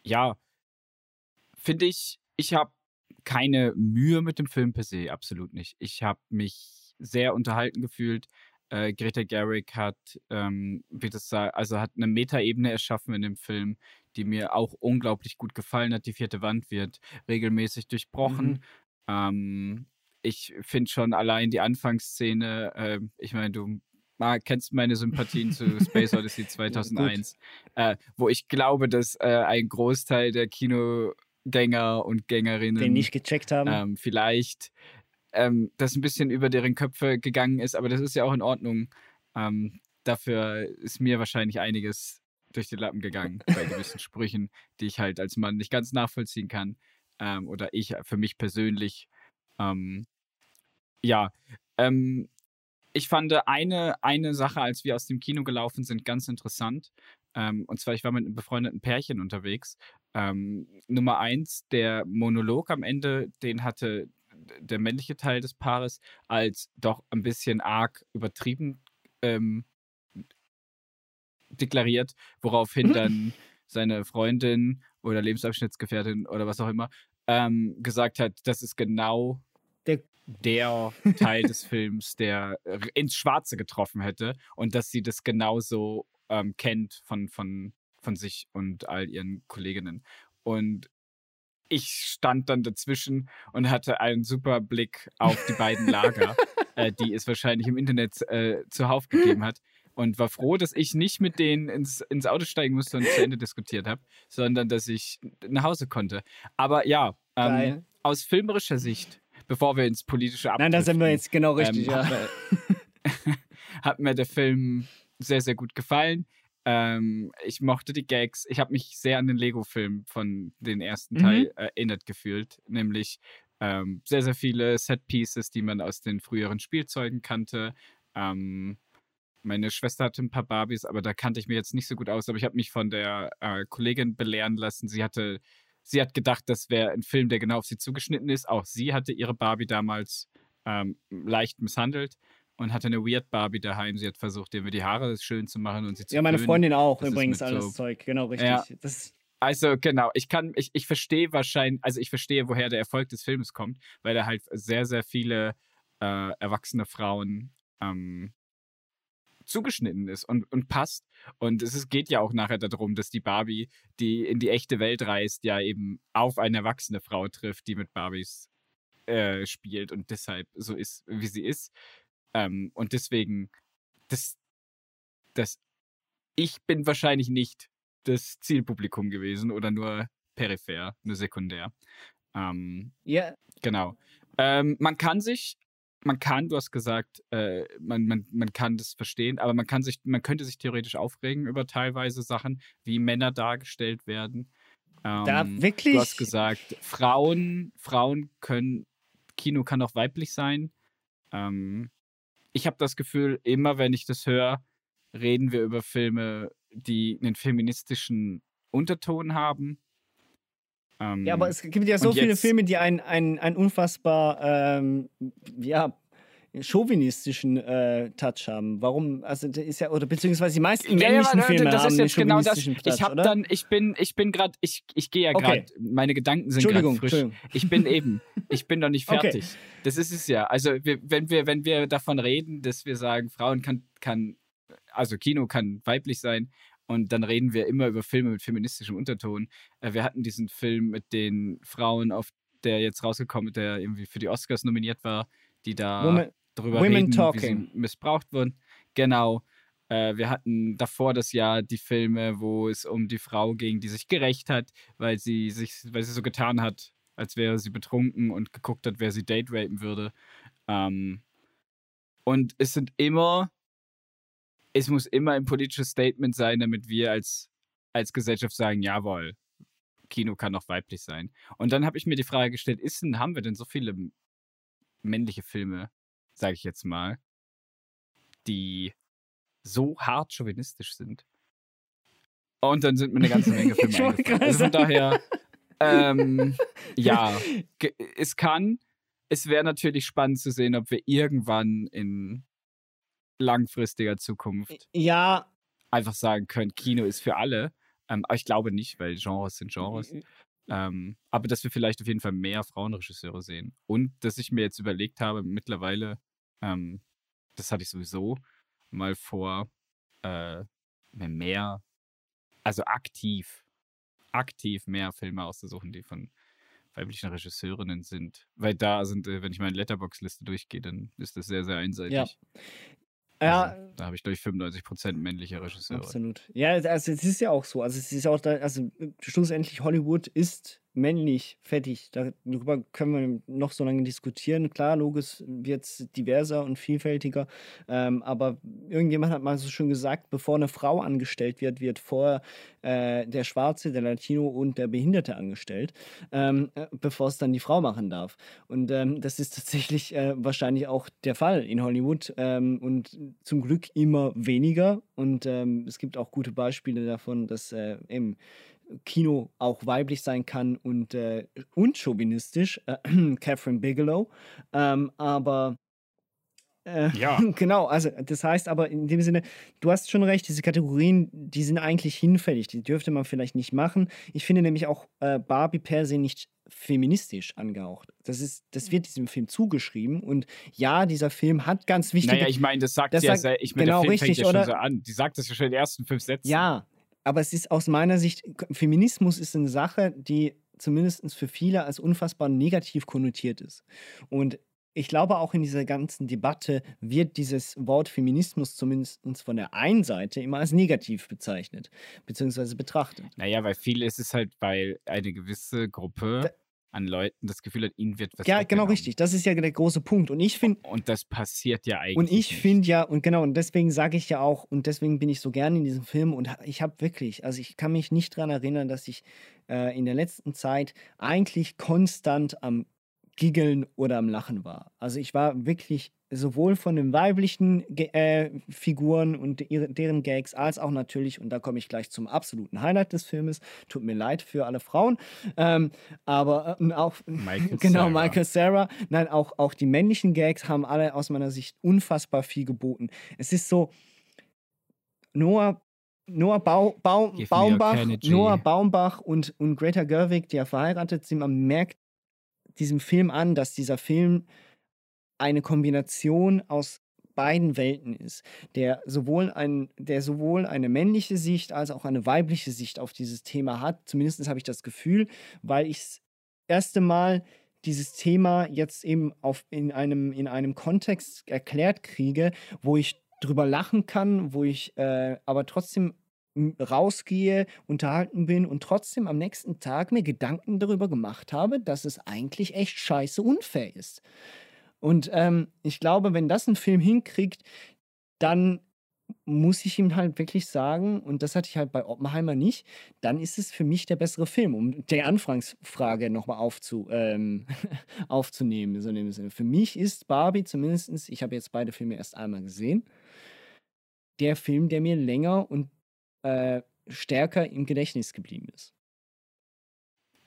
ja, finde ich, ich habe keine Mühe mit dem Film per se, absolut nicht. Ich habe mich sehr unterhalten gefühlt. Äh, Greta Gerwig hat, ähm, wie das sah, also hat eine Metaebene erschaffen in dem Film, die mir auch unglaublich gut gefallen hat. Die vierte Wand wird regelmäßig durchbrochen. Mhm. Ähm, ich finde schon allein die Anfangsszene, äh, ich meine, du mal, kennst meine Sympathien zu Space Odyssey 2001, äh, wo ich glaube, dass äh, ein Großteil der Kino Gänger und Gängerinnen.
Den nicht gecheckt haben.
Ähm, vielleicht ähm, das ein bisschen über deren Köpfe gegangen ist, aber das ist ja auch in Ordnung. Ähm, dafür ist mir wahrscheinlich einiges durch die Lappen gegangen bei gewissen Sprüchen, die ich halt als Mann nicht ganz nachvollziehen kann. Ähm, oder ich für mich persönlich. Ähm, ja, ähm, ich fand eine, eine Sache, als wir aus dem Kino gelaufen sind, ganz interessant. Ähm, und zwar, ich war mit einem befreundeten Pärchen unterwegs ähm, Nummer eins, der Monolog am Ende, den hatte der männliche Teil des Paares als doch ein bisschen arg übertrieben ähm, deklariert, woraufhin dann seine Freundin oder Lebensabschnittsgefährtin oder was auch immer ähm, gesagt hat, das ist genau der, der Teil des Films, der ins Schwarze getroffen hätte und dass sie das genauso ähm, kennt von, von von sich und all ihren Kolleginnen. Und ich stand dann dazwischen und hatte einen super Blick auf die beiden Lager, äh, die es wahrscheinlich im Internet äh, zuhauf gegeben hat. Und war froh, dass ich nicht mit denen ins, ins Auto steigen musste und zu Ende diskutiert habe, sondern dass ich nach Hause konnte. Aber ja, ähm, aus filmerischer Sicht, bevor wir ins politische
Nein, da sind wir jetzt genau richtig, ähm, ja.
Hat mir, hat mir der Film sehr, sehr gut gefallen. Ähm, ich mochte die Gags. Ich habe mich sehr an den Lego-Film von den ersten mhm. Teil erinnert gefühlt, nämlich ähm, sehr, sehr viele Set-Pieces, die man aus den früheren Spielzeugen kannte. Ähm, meine Schwester hatte ein paar Barbies, aber da kannte ich mir jetzt nicht so gut aus. Aber ich habe mich von der äh, Kollegin belehren lassen. Sie hatte, sie hat gedacht, das wäre ein Film, der genau auf sie zugeschnitten ist. Auch sie hatte ihre Barbie damals ähm, leicht misshandelt und hatte eine Weird Barbie daheim. Sie hat versucht, ihr die Haare schön zu machen und sie zu
Ja, meine Freundin auch das übrigens alles so, Zeug, genau richtig. Ja,
also genau, ich kann, ich, ich verstehe wahrscheinlich, also ich verstehe, woher der Erfolg des Films kommt, weil er halt sehr, sehr viele äh, erwachsene Frauen ähm, zugeschnitten ist und, und passt. Und es ist, geht ja auch nachher darum, dass die Barbie, die in die echte Welt reist, ja eben auf eine erwachsene Frau trifft, die mit Barbies äh, spielt und deshalb so ist, wie sie ist. Ähm, und deswegen, das, das, ich bin wahrscheinlich nicht das Zielpublikum gewesen oder nur peripher, nur sekundär. Ähm,
ja.
Genau. Ähm, man kann sich, man kann, du hast gesagt, äh, man, man, man kann das verstehen, aber man kann sich, man könnte sich theoretisch aufregen über teilweise Sachen, wie Männer dargestellt werden.
da ähm, wirklich?
Du hast gesagt, Frauen, Frauen können, Kino kann auch weiblich sein. Ähm, ich habe das Gefühl, immer wenn ich das höre, reden wir über Filme, die einen feministischen Unterton haben.
Ähm, ja, aber es gibt ja so viele Filme, die ein, ein, ein unfassbar, ähm, ja, chauvinistischen äh, Touch haben. Warum? Also ist ja oder beziehungsweise die meisten
Ja, ja,
männlichen Filme
das
haben
ist jetzt genau das.
Touch,
Ich habe dann, ich bin, ich bin gerade, ich, ich gehe ja gerade,
Okay.
meine Gedanken sind gerade frisch.
Entschuldigung.
Ich bin eben, ich bin noch nicht
Okay.
fertig. Das ist es ja. Also wir, wenn wir, wenn wir davon reden, dass wir sagen, Frauen kann, kann, also Kino kann weiblich sein. Und dann reden wir immer über Filme mit feministischem Unterton. Äh, Wir hatten diesen Film mit den Frauen, auf der jetzt rausgekommen ist, der irgendwie für die Oscars nominiert war, die da
Women-
darüber
Women
reden,
Talking.
wie sie missbraucht wurden. Genau. Äh, wir hatten davor das Jahr die Filme, wo es um die Frau ging, die sich gerecht hat, weil sie sich, weil sie so getan hat, als wäre sie betrunken und geguckt hat, wer sie date rapen würde. Ähm, und es sind immer, es muss immer ein politisches Statement sein, damit wir als, als Gesellschaft sagen, jawohl, Kino kann auch weiblich sein. Und dann habe ich mir die Frage gestellt, ist denn, haben wir denn so viele männliche Filme, sage ich jetzt mal, die so hart chauvinistisch sind? Und dann sind mir eine ganze Menge Filme eingefallen. Also von daher, ähm, ja, es kann, es wäre natürlich spannend zu sehen, ob wir irgendwann in langfristiger Zukunft
ja,
einfach sagen können, Kino ist für alle. Ähm, aber ich glaube nicht, weil Genres sind Genres. Ähm, aber dass wir vielleicht auf jeden Fall mehr Frauenregisseure sehen. Und dass ich mir jetzt überlegt habe, mittlerweile, ähm, das hatte ich sowieso mal vor, äh, mehr, also aktiv, aktiv mehr Filme auszusuchen, die von weiblichen Regisseurinnen sind. Weil da sind, äh, wenn ich meine Letterbox-Liste durchgehe, dann ist das sehr, sehr einseitig.
Ja. Ja,
Also, da habe ich, glaube ich, 95% männliche Regisseure.
Absolut. Ja, also es ist ja auch so. Also es ist auch da, also schlussendlich Hollywood ist männlich, fertig. Darüber können wir noch so lange diskutieren. Klar, logisch wird es diverser und vielfältiger. Ähm, aber irgendjemand hat mal so schön gesagt, bevor eine Frau angestellt wird, wird vorher äh, der Schwarze, der Latino und der Behinderte angestellt, ähm, äh, bevor es dann die Frau machen darf. Und ähm, das ist tatsächlich äh, wahrscheinlich auch der Fall in Hollywood ähm, und zum Glück immer weniger. Und ähm, es gibt auch gute Beispiele davon, dass äh, im Kino auch weiblich sein kann und, äh, und chauvinistisch. Äh, Catherine Bigelow. Ähm, aber äh,
Ja.
genau, also das heißt aber in dem Sinne, du hast schon recht, diese Kategorien, die sind eigentlich hinfällig, die dürfte man vielleicht nicht machen. Ich finde nämlich auch äh, Barbie per se nicht feministisch angehaucht. Das, ist, das wird diesem Film zugeschrieben und ja, dieser Film hat ganz wichtige...
Naja, ich meine, das sagt
Das
ja
sagt-
sehr, ich meine,
genau,
der Film fängt
richtig,
ja schon
oder?
so an. Die sagt das ja schon in den ersten fünf Sätzen.
Ja, aber es ist aus meiner Sicht, Feminismus ist eine Sache, die zumindest für viele als unfassbar negativ konnotiert ist. Und ich glaube, auch in dieser ganzen Debatte wird dieses Wort Feminismus zumindest von der einen Seite immer als negativ bezeichnet, beziehungsweise betrachtet.
Naja, weil viel ist es halt, weil eine gewisse Gruppe an Leuten das Gefühl hat, ihnen wird was
Ja, genau richtig. Das ist ja der große Punkt. Und ich finde,
Und das passiert ja eigentlich.
Und ich finde ja, und genau, und deswegen sage ich ja auch, und deswegen bin ich so gerne in diesem Film und ich habe wirklich, also ich kann mich nicht daran erinnern, dass ich äh, in der letzten Zeit eigentlich konstant am Giggeln oder am Lachen war. Also ich war wirklich sowohl von den weiblichen äh, Figuren und ihre, deren Gags, als auch natürlich, und da komme ich gleich zum absoluten Highlight des Filmes, tut mir leid für alle Frauen, ähm, aber äh, auch
Michael
genau,
Cera.
Michael Sarah, nein, auch, auch die männlichen Gags haben alle aus meiner Sicht unfassbar viel geboten. Es ist so, Noah Noah Bau, Bau, Baumbach. Noah Baumbach und, und Greta Gerwig, die ja verheiratet sind, man merkt diesem Film an, dass dieser Film eine Kombination aus beiden Welten ist, der sowohl, ein, der sowohl eine männliche Sicht als auch eine weibliche Sicht auf dieses Thema hat. Zumindest habe ich das Gefühl, weil ich das erste Mal dieses Thema jetzt eben auf, in, einem, in einem Kontext erklärt kriege, wo ich drüber lachen kann, wo ich äh, aber trotzdem rausgehe, unterhalten bin und trotzdem am nächsten Tag mir Gedanken darüber gemacht habe, dass es eigentlich echt scheiße unfair ist. Und ähm, ich glaube, wenn das ein Film hinkriegt, dann muss ich ihm halt wirklich sagen, und das hatte ich halt bei Oppenheimer nicht, dann ist es für mich der bessere Film, um die Anfangsfrage nochmal aufzu, ähm, aufzunehmen. So in dem Sinne. Für mich ist Barbie zumindest, ich habe jetzt beide Filme erst einmal gesehen, der Film, der mir länger und äh, stärker im Gedächtnis geblieben ist.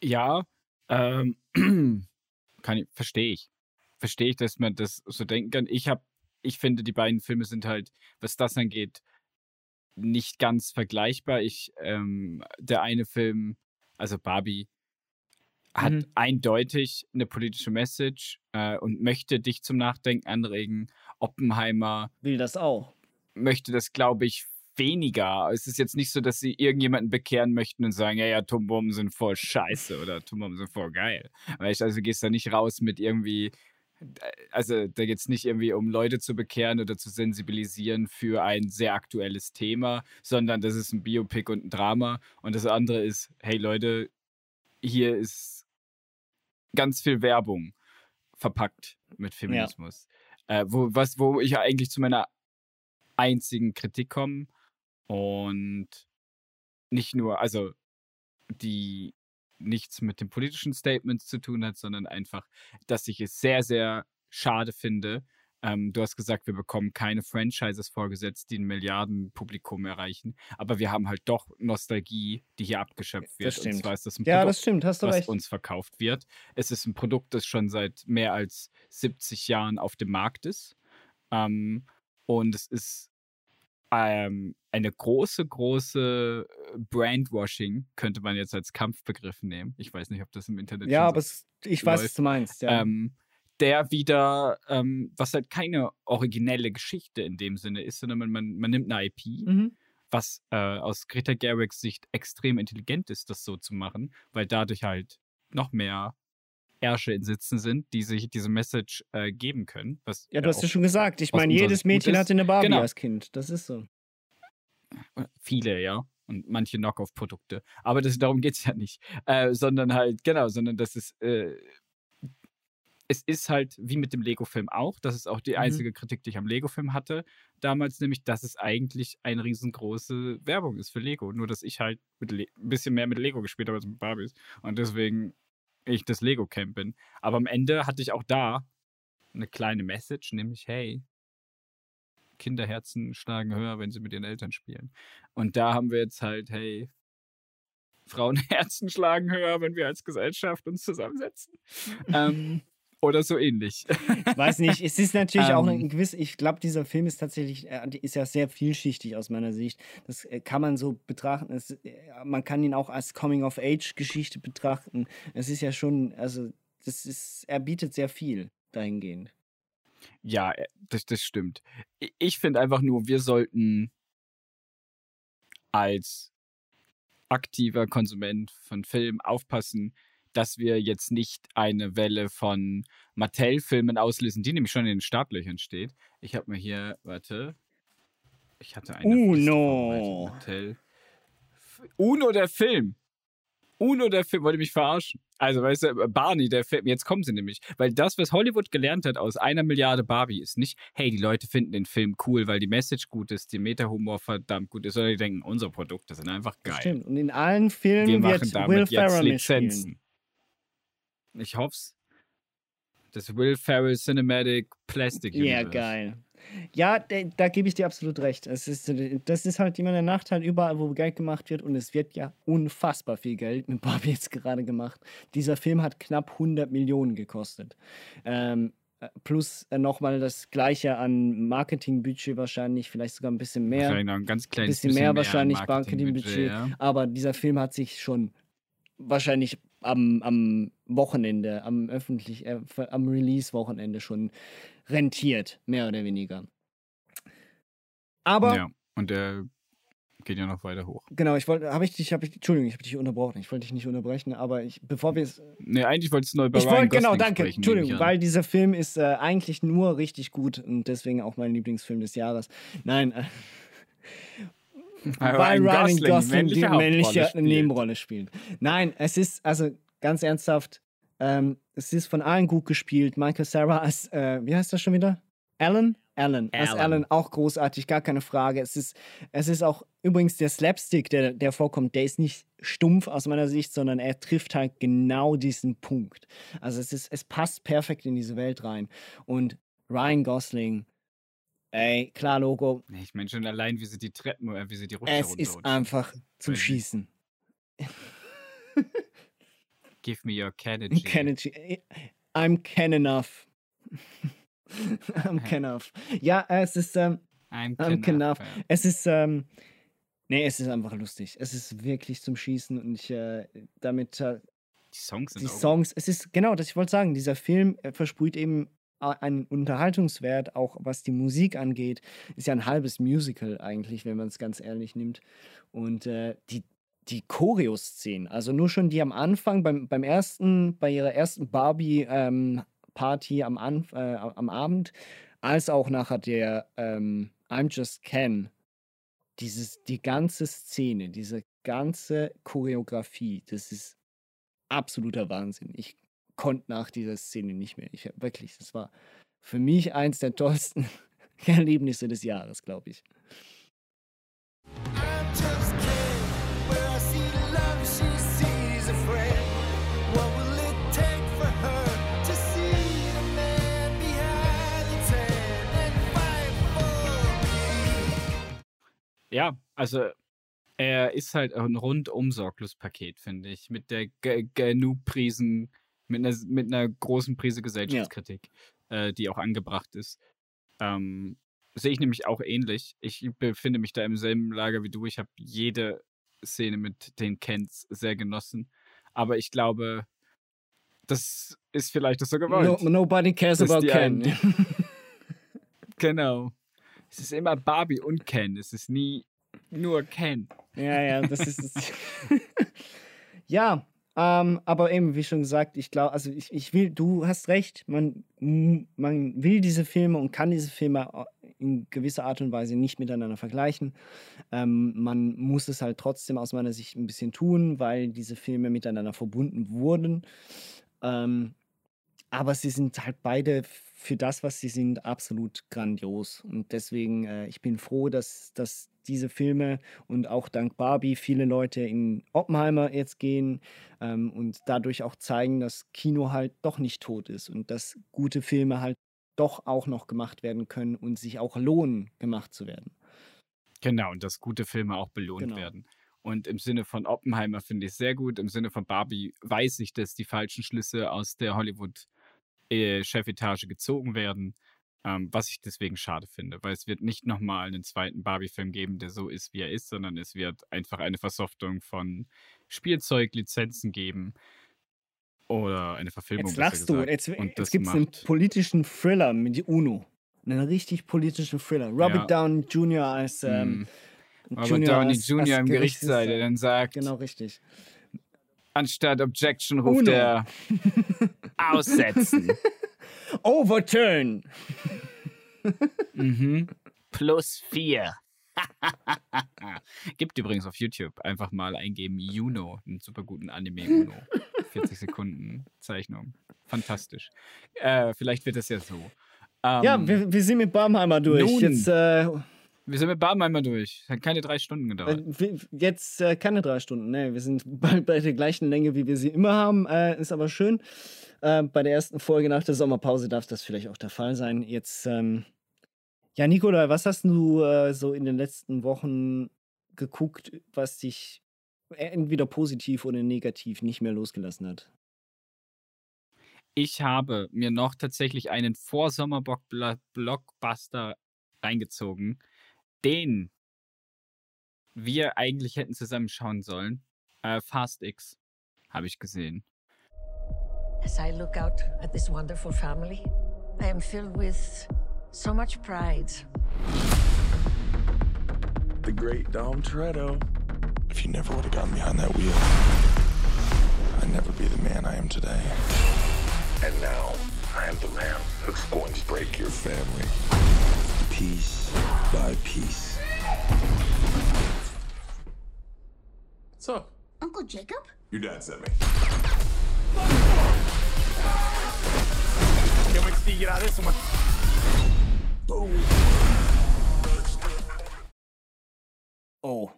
Ja, ähm, kann ich, verstehe ich. Verstehe ich, dass man das so denken kann. Ich habe, ich finde, die beiden Filme sind halt, was das angeht, nicht ganz vergleichbar. Ich, ähm, der eine Film, also Barbie, hat mhm. eindeutig eine politische Message äh, und möchte dich zum Nachdenken anregen. Oppenheimer
will das auch.
Möchte das, glaube ich, weniger. Es ist jetzt nicht so, dass sie irgendjemanden bekehren möchten und sagen, ja, ja, Atombomben sind voll scheiße oder Atombomben sind voll geil. Weißt also gehst da nicht raus mit irgendwie, also da geht es nicht irgendwie um Leute zu bekehren oder zu sensibilisieren für ein sehr aktuelles Thema, sondern das ist ein Biopic und ein Drama. Und das andere ist, hey Leute, hier ist ganz viel Werbung verpackt mit Feminismus. Ja. Äh, wo, was, wo ich eigentlich zu meiner einzigen Kritik komme. Und nicht nur, also die nichts mit den politischen Statements zu tun hat, sondern einfach, dass ich es sehr, sehr schade finde. Ähm, du hast gesagt, wir bekommen keine Franchises vorgesetzt, die ein Milliardenpublikum erreichen. Aber wir haben halt doch Nostalgie, die hier abgeschöpft wird.
Das stimmt.
Und zwar ist das ein
Produkt, ja, das stimmt. Hast du
was
recht.
uns verkauft wird. Es ist ein Produkt, das schon seit mehr als 70 Jahren auf dem Markt ist. Ähm, und es ist ähm, eine große, große äh, Brandwashing könnte man jetzt als Kampfbegriff nehmen. Ich weiß nicht, ob das im Internet
Ja, aber es, ich weiß, was du meinst, ja.
Ähm, der wieder, ähm, was halt keine originelle Geschichte in dem Sinne ist, sondern man, man, man nimmt eine IP, mhm. was äh, aus Greta Gerwigs Sicht extrem intelligent ist, das so zu machen, weil dadurch halt noch mehr Ärsche in Sitzen sind, die sich diese Message äh, geben können.
ja, du hast ja schon gesagt. Ich meine, jedes Mädchen hatte eine Barbie genau. als Kind. Das ist so.
Viele, ja. Und manche Knockoff-Produkte. Aber das, darum geht es ja nicht. Äh, sondern halt, genau, sondern das ist. Äh, es ist halt wie mit dem Lego-Film auch. Das ist auch die mhm. einzige Kritik, die ich am Lego-Film hatte. Damals nämlich, dass es eigentlich eine riesengroße Werbung ist für Lego. Nur, dass ich halt ein bisschen mehr mit Lego gespielt habe als mit Barbies. Und deswegen ich das Lego-Camp bin. Aber am Ende hatte ich auch da eine kleine Message, nämlich, hey, Kinderherzen schlagen höher, wenn sie mit ihren Eltern spielen. Und da haben wir jetzt halt, hey, Frauenherzen schlagen höher, wenn wir als Gesellschaft uns zusammensetzen. ähm, oder so ähnlich.
Ich weiß nicht, es ist natürlich auch ein ähm. gewiss, ich glaube, dieser Film ist tatsächlich, äh, ist ja sehr vielschichtig aus meiner Sicht. Das äh, kann man so betrachten. Es, äh, man kann ihn auch als Coming-of-Age-Geschichte betrachten. Es ist ja schon, also, das ist, er bietet sehr viel dahingehend.
Ja, das, das stimmt. Ich finde einfach nur, wir sollten als aktiver Konsument von Film aufpassen, dass wir jetzt nicht eine Welle von Mattel-Filmen auslösen, die nämlich schon in den Startlöchern steht. Ich habe mir hier, warte, ich hatte eine
Uno.
Mattel. Uno der Film. Uno der Film wollte mich verarschen. Also, weißt du, Barney, der Film, jetzt kommen sie nämlich. Weil das, was Hollywood gelernt hat aus einer Milliarde Barbie, ist nicht, hey, die Leute finden den Film cool, weil die Message gut ist, die Meta-Humor verdammt gut ist, sondern die denken, unsere Produkte sind einfach geil.
Stimmt. Und in allen Filmen
Wir
wird Will Ferrell
Lizenzen. Ich hoff's. Das Will Ferrell Cinematic Plastic
Universe. Ja, geil. Ja, da, da gebe ich dir absolut recht. Es ist, das ist halt immer der Nachteil überall, wo Geld gemacht wird. Und es wird ja unfassbar viel Geld mit Barbie jetzt gerade gemacht. Dieser Film hat knapp 100 Millionen gekostet. Ähm, plus äh, nochmal das gleiche an Marketingbudget wahrscheinlich, vielleicht sogar ein bisschen mehr.
Wahrscheinlich noch ein ganz kleines
bisschen, bisschen mehr, mehr wahrscheinlich Marketingbudget. Marketing ja. Aber dieser Film hat sich schon wahrscheinlich am, am Wochenende, am öffentlich, äh, am Release-Wochenende schon rentiert, mehr oder weniger. Aber.
Ja, und der geht ja noch weiter hoch.
Genau, ich wollte, habe ich dich, habe ich, Entschuldigung, ich habe dich unterbrochen. Ich wollte dich nicht unterbrechen, aber ich, bevor wir es.
Nee, eigentlich wolltest du neu bei
Ich wollte, genau, danke. Sprechen, Entschuldigung, weil dieser Film ist äh, eigentlich nur richtig gut und deswegen auch mein Lieblingsfilm des Jahres. Nein, äh, weil Ryan Gosling, Gosling die männliche Nebenrolle spielt. Nein, es ist, also ganz ernsthaft, ähm, es ist von allen gut gespielt. Michael Sarah als, äh, wie heißt das schon wieder? Alan? Alan. Als Alan auch großartig, gar keine Frage. Es ist, es ist auch übrigens der Slapstick, der, der vorkommt, der ist nicht stumpf aus meiner Sicht, sondern er trifft halt genau diesen Punkt. Also es ist, es passt perfekt in diese Welt rein. Und Ryan Gosling Ey, klar, Logo.
Ich meine schon allein, wie sie die Treppen, äh, wie sie die Rutsche
Es ist einfach zum Schießen.
Give me your Kennedy.
Kennedy. I'm Ken enough. I'm Kenneth. Ja, es ist. Ähm, I'm, I'm Kenneth. Es ist. Ähm, nee, es ist einfach lustig. Es ist wirklich zum Schießen und ich äh, damit. Äh,
die Songs sind
Die Songs, es ist genau, das ich wollte sagen. Dieser Film äh, versprüht eben einen Unterhaltungswert, auch was die Musik angeht. Ist ja ein halbes Musical eigentlich, wenn man es ganz ehrlich nimmt. Und äh, die, die Choreo-Szenen, also nur schon die am Anfang, beim, beim ersten, bei ihrer ersten Barbie-Party ähm, am, äh, am Abend, als auch nachher der ähm, I'm Just Ken, dieses, die ganze Szene, diese ganze Choreografie, das ist absoluter Wahnsinn. Ich konnte nach dieser Szene nicht mehr. Ich wirklich, das war für mich eins der tollsten Erlebnisse des Jahres, glaube ich.
Ja, also er ist halt ein rundum sorglos Paket, finde ich, mit der genug Prisen, mit einer, mit einer großen Prise Gesellschaftskritik, ja. äh, die auch angebracht ist. Ähm, sehe ich nämlich auch ähnlich. Ich befinde mich da im selben Lager wie du. Ich habe jede Szene mit den Kents sehr genossen. Aber ich glaube, das ist vielleicht das so gewollt.
No, nobody cares about Ken.
genau. Es ist immer Barbie und Ken. Es ist nie nur Ken.
Ja, ja, das ist es. ja, ähm, aber eben, wie schon gesagt, ich glaube, also ich, ich will, du hast recht, man, man will diese Filme und kann diese Filme in gewisser Art und Weise nicht miteinander vergleichen. Ähm, man muss es halt trotzdem aus meiner Sicht ein bisschen tun, weil diese Filme miteinander verbunden wurden. Ähm, aber sie sind halt beide für das, was sie sind, absolut grandios. Und deswegen, äh, ich bin froh, dass, dass diese Filme und auch dank Barbie viele Leute in Oppenheimer jetzt gehen ähm, und dadurch auch zeigen, dass Kino halt doch nicht tot ist und dass gute Filme halt doch auch noch gemacht werden können und sich auch lohnen, gemacht zu werden.
Genau, und dass gute Filme auch belohnt genau. werden. Und im Sinne von Oppenheimer finde ich es sehr gut. Im Sinne von Barbie weiß ich, dass die falschen Schlüsse aus der Hollywood-Chefetage äh, gezogen werden. Ähm, was ich deswegen schade finde, weil es wird nicht nochmal einen zweiten Barbie-Film geben, der so ist, wie er ist, sondern es wird einfach eine Versoftung von Spielzeuglizenzen geben oder eine Verfilmung.
Jetzt lachst du, jetzt, jetzt gibt es einen politischen Thriller mit UNO. Einen richtig politischen Thriller. Robert ja. Downey Jr. als ähm,
mm. Robert Junior Downey als, Jr. Als im Gerichtssaal, der dann sagt,
genau richtig.
Anstatt Objection ruft Uno. er Aussetzen.
Overturn.
mhm. Plus vier. Gibt übrigens auf YouTube einfach mal eingeben Juno, einen super guten Anime Uno. 40 Sekunden Zeichnung. Fantastisch. Äh, vielleicht wird das ja so.
Ähm, ja, wir, wir, sind mit Barmheimer durch. Nun, Jetzt, äh,
wir sind mit Barmheimer durch. Hat keine drei Stunden gedauert.
Äh, jetzt äh, keine drei Stunden. Nee, wir sind bei, bei, der gleichen Länge, wie wir sie immer haben. Äh, ist aber schön. Äh, bei der ersten Folge nach der Sommerpause darf das vielleicht auch der Fall sein. Jetzt, ähm, ja, Nikolai, was hast du äh, so in den letzten Wochen geguckt, was dich entweder positiv oder negativ nicht mehr losgelassen hat?
Ich habe mir noch tatsächlich einen Vorsommer-Blockbuster reingezogen, den wir eigentlich hätten zusammenschauen sollen. Äh, Fast X habe ich gesehen. As I look out at this wonderful family, I am filled with so much pride.
The great Dom Toretto. If you never would have gotten behind that wheel, I'd never be the man I am today. And now, I am the man who's going to break your family. Piece by piece.
What's up? Uncle Jacob?
Your dad sent me.
Can't wait to see you get out of this one. Boom.
Oh.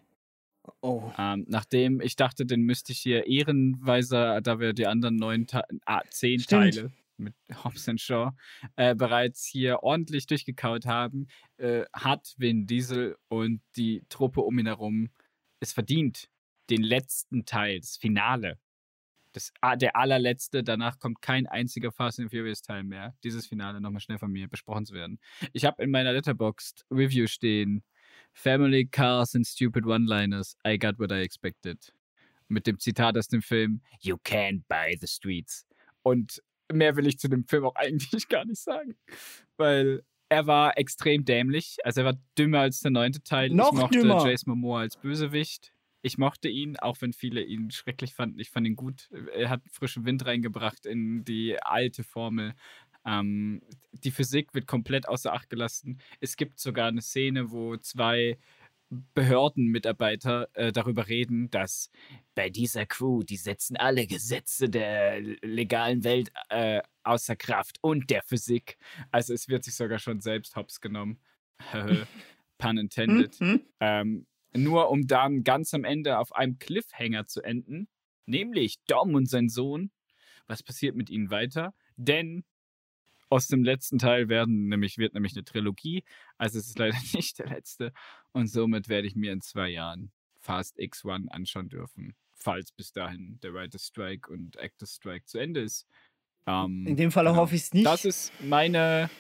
Oh.
Ähm, nachdem ich dachte, den müsste ich hier ehrenweise, da wir die anderen neun, Ta ah, zehn Stimmt. Teile mit Hobbs Shaw äh, bereits hier ordentlich durchgekaut haben, äh, hat Vin Diesel und die Truppe um ihn herum es verdient, den letzten Teil, das Finale Das, der allerletzte, danach kommt kein einziger Fast and Furious Teil mehr. Dieses Finale nochmal schnell von mir besprochen zu werden. Ich habe in meiner Letterboxd Review stehen: Family, Cars and Stupid One-Liners. I got what I expected. Mit dem Zitat aus dem Film: You can't buy the streets. Und mehr will ich zu dem Film auch eigentlich gar nicht sagen. Weil er war extrem dämlich. Also er war dümmer als der neunte Teil.
Noch
ich mochte
dümmer.
Jason Momoa als Bösewicht. Ich mochte ihn, auch wenn viele ihn schrecklich fanden. Ich fand ihn gut. Er hat frischen Wind reingebracht in die alte Formel. Ähm, die Physik wird komplett außer Acht gelassen. Es gibt sogar eine Szene, wo zwei Behördenmitarbeiter äh, darüber reden, dass bei dieser Crew, die setzen alle Gesetze der legalen Welt äh, außer Kraft und der Physik. Also es wird sich sogar schon selbst hops genommen. Pun intended.
Mhm.
Ähm, nur um dann ganz am Ende auf einem Cliffhanger zu enden, nämlich Dom und sein Sohn. Was passiert mit ihnen weiter? Denn aus dem letzten Teil werden nämlich, wird nämlich eine Trilogie. Also es ist leider nicht der letzte. Und somit werde ich mir in zwei Jahren Fast X1 anschauen dürfen. Falls bis dahin der Writer's Strike und Actors Strike zu Ende ist. Ähm,
In dem Fall hoffe ich es nicht.
Das ist meine,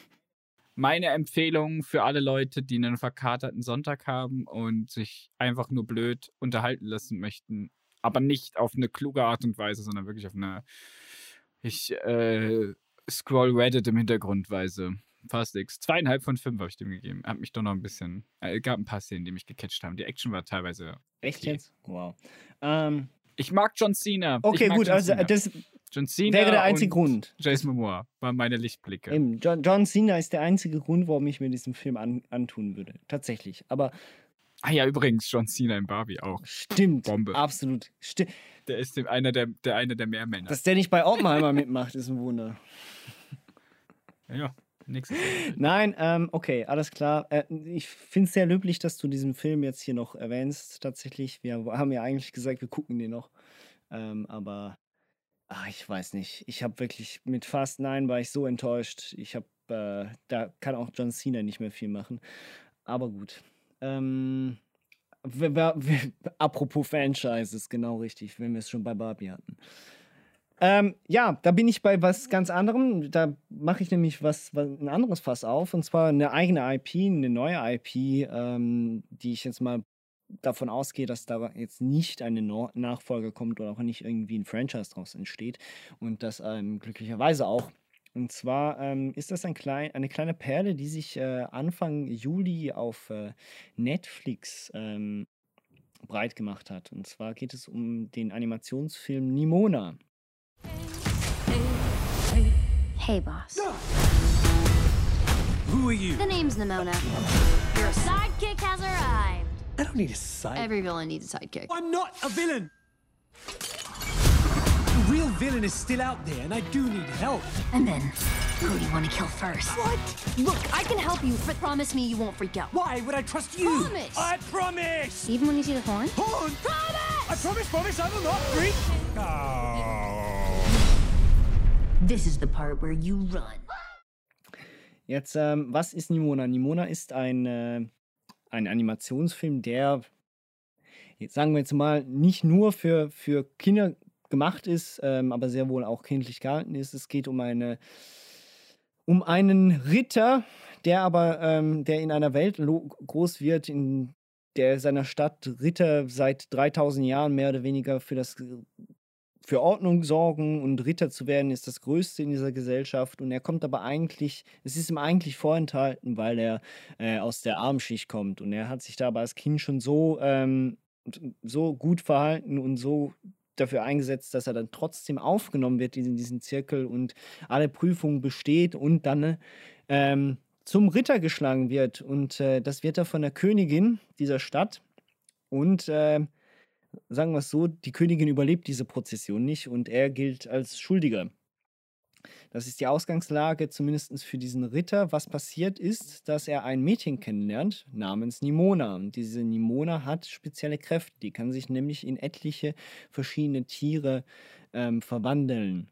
meine Empfehlung für alle Leute, die einen verkaterten Sonntag haben und sich einfach nur blöd unterhalten lassen möchten. Aber nicht auf eine kluge Art und Weise, sondern wirklich auf eine. Ich äh, scroll Reddit im Hintergrund Weise. Fast X. Zweieinhalb von fünf habe ich dem gegeben. Hat mich doch noch ein bisschen. Äh, gab ein paar Szenen, die mich gecatcht haben. Die Action war teilweise.
Echt jetzt? Wow. Ähm,
Ich mag John Cena.
Okay, gut,
John
also
Cena.
das wäre der einzige
und
Grund.
Jason Momoa war meine Lichtblicke.
Eben, John, John Cena ist der einzige Grund, warum ich mir diesen Film an, antun würde. Tatsächlich. Aber
Ah ja, übrigens, John Cena in Barbie auch.
stimmt.
Bombe.
Absolut. Sti
Der ist einer der, der eine der Mehrmänner.
Dass der nicht bei Oppenheimer mitmacht, ist ein Wunder.
ja, nächstes.
Nein, ähm, okay, alles klar. Äh, ich finde es sehr löblich, dass du diesen Film jetzt hier noch erwähnst, tatsächlich. Wir haben ja eigentlich gesagt, wir gucken den noch. Ähm, aber ach, ich weiß nicht. Ich habe wirklich mit Fast 9 war ich so enttäuscht. Ich habe, äh, da kann auch John Cena nicht mehr viel machen. Aber gut. Ähm, apropos Franchises, genau richtig, wenn wir es schon bei Barbie hatten. Ähm, ja, da bin ich bei was ganz anderem. Da mache ich nämlich was, was ein anderes Fass auf. Und zwar eine eigene IP, eine neue IP, ähm, die ich jetzt mal davon ausgehe, dass da jetzt nicht eine no Nachfolge kommt oder auch nicht irgendwie ein Franchise draus entsteht. Und das ähm, glücklicherweise auch. Und zwar ähm, ist das ein klein, eine kleine Perle, die sich äh, Anfang Juli auf äh, Netflix ähm, breit gemacht hat. Und zwar geht es um den Animationsfilm Nimona.
Hey, boss.
Who are you?
The name's Nimona. Your sidekick has arrived.
I don't need a sidekick.
Every villain needs a sidekick.
I'm not a villain. The real villain is still out there, and I do need help.
And then, who do you want to kill first?
What?
Look, I can help you, but promise me you won't freak out.
Why would I trust you?
Promise.
I promise.
Even when you see the horn?
Horn.
Promise!
I promise, promise, I will not freak. Oh.
This is the part where you run.
Jetzt, ähm, was ist Nimona? Nimona ist ein, äh, ein Animationsfilm, der, jetzt sagen wir jetzt mal, nicht nur für, für Kinder gemacht ist, ähm, aber sehr wohl auch kindlich gehalten ist. Es geht um eine um einen Ritter, der aber, ähm, der in einer Welt groß wird, in der seiner Stadt Ritter seit 3000 Jahren mehr oder weniger für das für Ordnung sorgen und Ritter zu werden, ist das Größte in dieser Gesellschaft. Und er kommt aber eigentlich, es ist ihm eigentlich vorenthalten, weil er äh, aus der Armschicht kommt. Und er hat sich da aber als Kind schon so, ähm, so gut verhalten und so dafür eingesetzt, dass er dann trotzdem aufgenommen wird in diesen Zirkel und alle Prüfungen besteht und dann ähm, zum Ritter geschlagen wird. Und äh, das wird er von der Königin dieser Stadt. Und äh, sagen wir es so, die Königin überlebt diese Prozession nicht und er gilt als Schuldiger. Das ist die Ausgangslage, zumindest für diesen Ritter. Was passiert ist, dass er ein Mädchen kennenlernt namens Nimona. Und diese Nimona hat spezielle Kräfte. Die kann sich nämlich in etliche verschiedene Tiere ähm, verwandeln.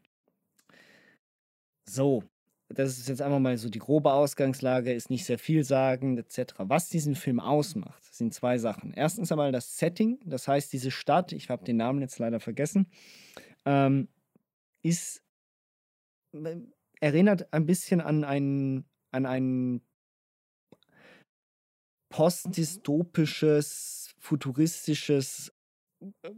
So, das ist jetzt einfach mal so die grobe Ausgangslage, ist nicht sehr vielsagend etc. Was diesen Film ausmacht, sind zwei Sachen. Erstens einmal das Setting, das heißt diese Stadt, ich habe den Namen jetzt leider vergessen, ähm, ist äh, erinnert ein bisschen an ein, an ein postdystopisches, futuristisches, äh,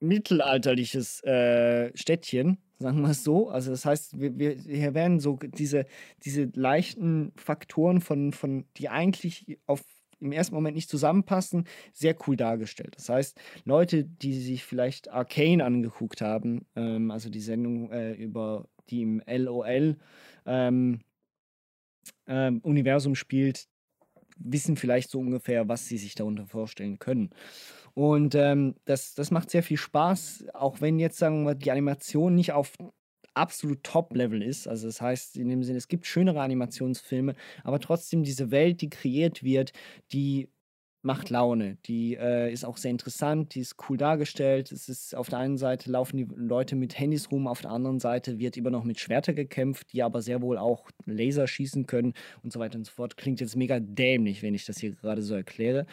mittelalterliches äh, Städtchen, sagen wir es so. Also das heißt, wir, wir, hier werden so diese, diese leichten Faktoren von, von, die eigentlich auf im ersten Moment nicht zusammenpassen, sehr cool dargestellt. Das heißt, Leute, die sich vielleicht Arcane angeguckt haben, ähm, also die Sendung äh, über die im LOL ähm, ähm, Universum spielt, wissen vielleicht so ungefähr, was sie sich darunter vorstellen können. Und ähm, das, das macht sehr viel Spaß, auch wenn jetzt, sagen wir, die Animation nicht auf absolut Top-Level ist. Also das heißt, in dem Sinne, es gibt schönere Animationsfilme, aber trotzdem diese Welt, die kreiert wird, die macht Laune. Die äh, ist auch sehr interessant, die ist cool dargestellt. Es ist auf der einen Seite laufen die Leute mit Handys rum, auf der anderen Seite wird immer noch mit Schwerter gekämpft, die aber sehr wohl auch Laser schießen können und so weiter und so fort. Klingt jetzt mega dämlich, wenn ich das hier gerade so erkläre.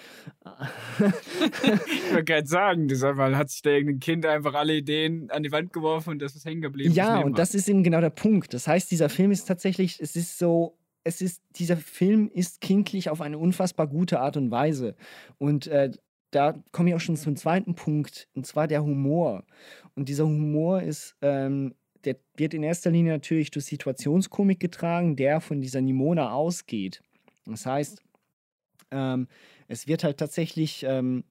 ich wollte gerade sagen, man hat sich da irgendein Kind einfach alle Ideen an die Wand geworfen und das ist hängen geblieben.
Ja, und das ist eben genau der Punkt. Das heißt, dieser Film ist tatsächlich, es ist so es ist, dieser Film ist kindlich auf eine unfassbar gute Art und Weise. Und äh, da komme ich auch schon zum zweiten Punkt, und zwar der Humor. Und dieser Humor ist, ähm, der wird in erster Linie natürlich durch Situationskomik getragen, der von dieser Nimona ausgeht. Das heißt, ähm, es wird halt tatsächlich, ähm,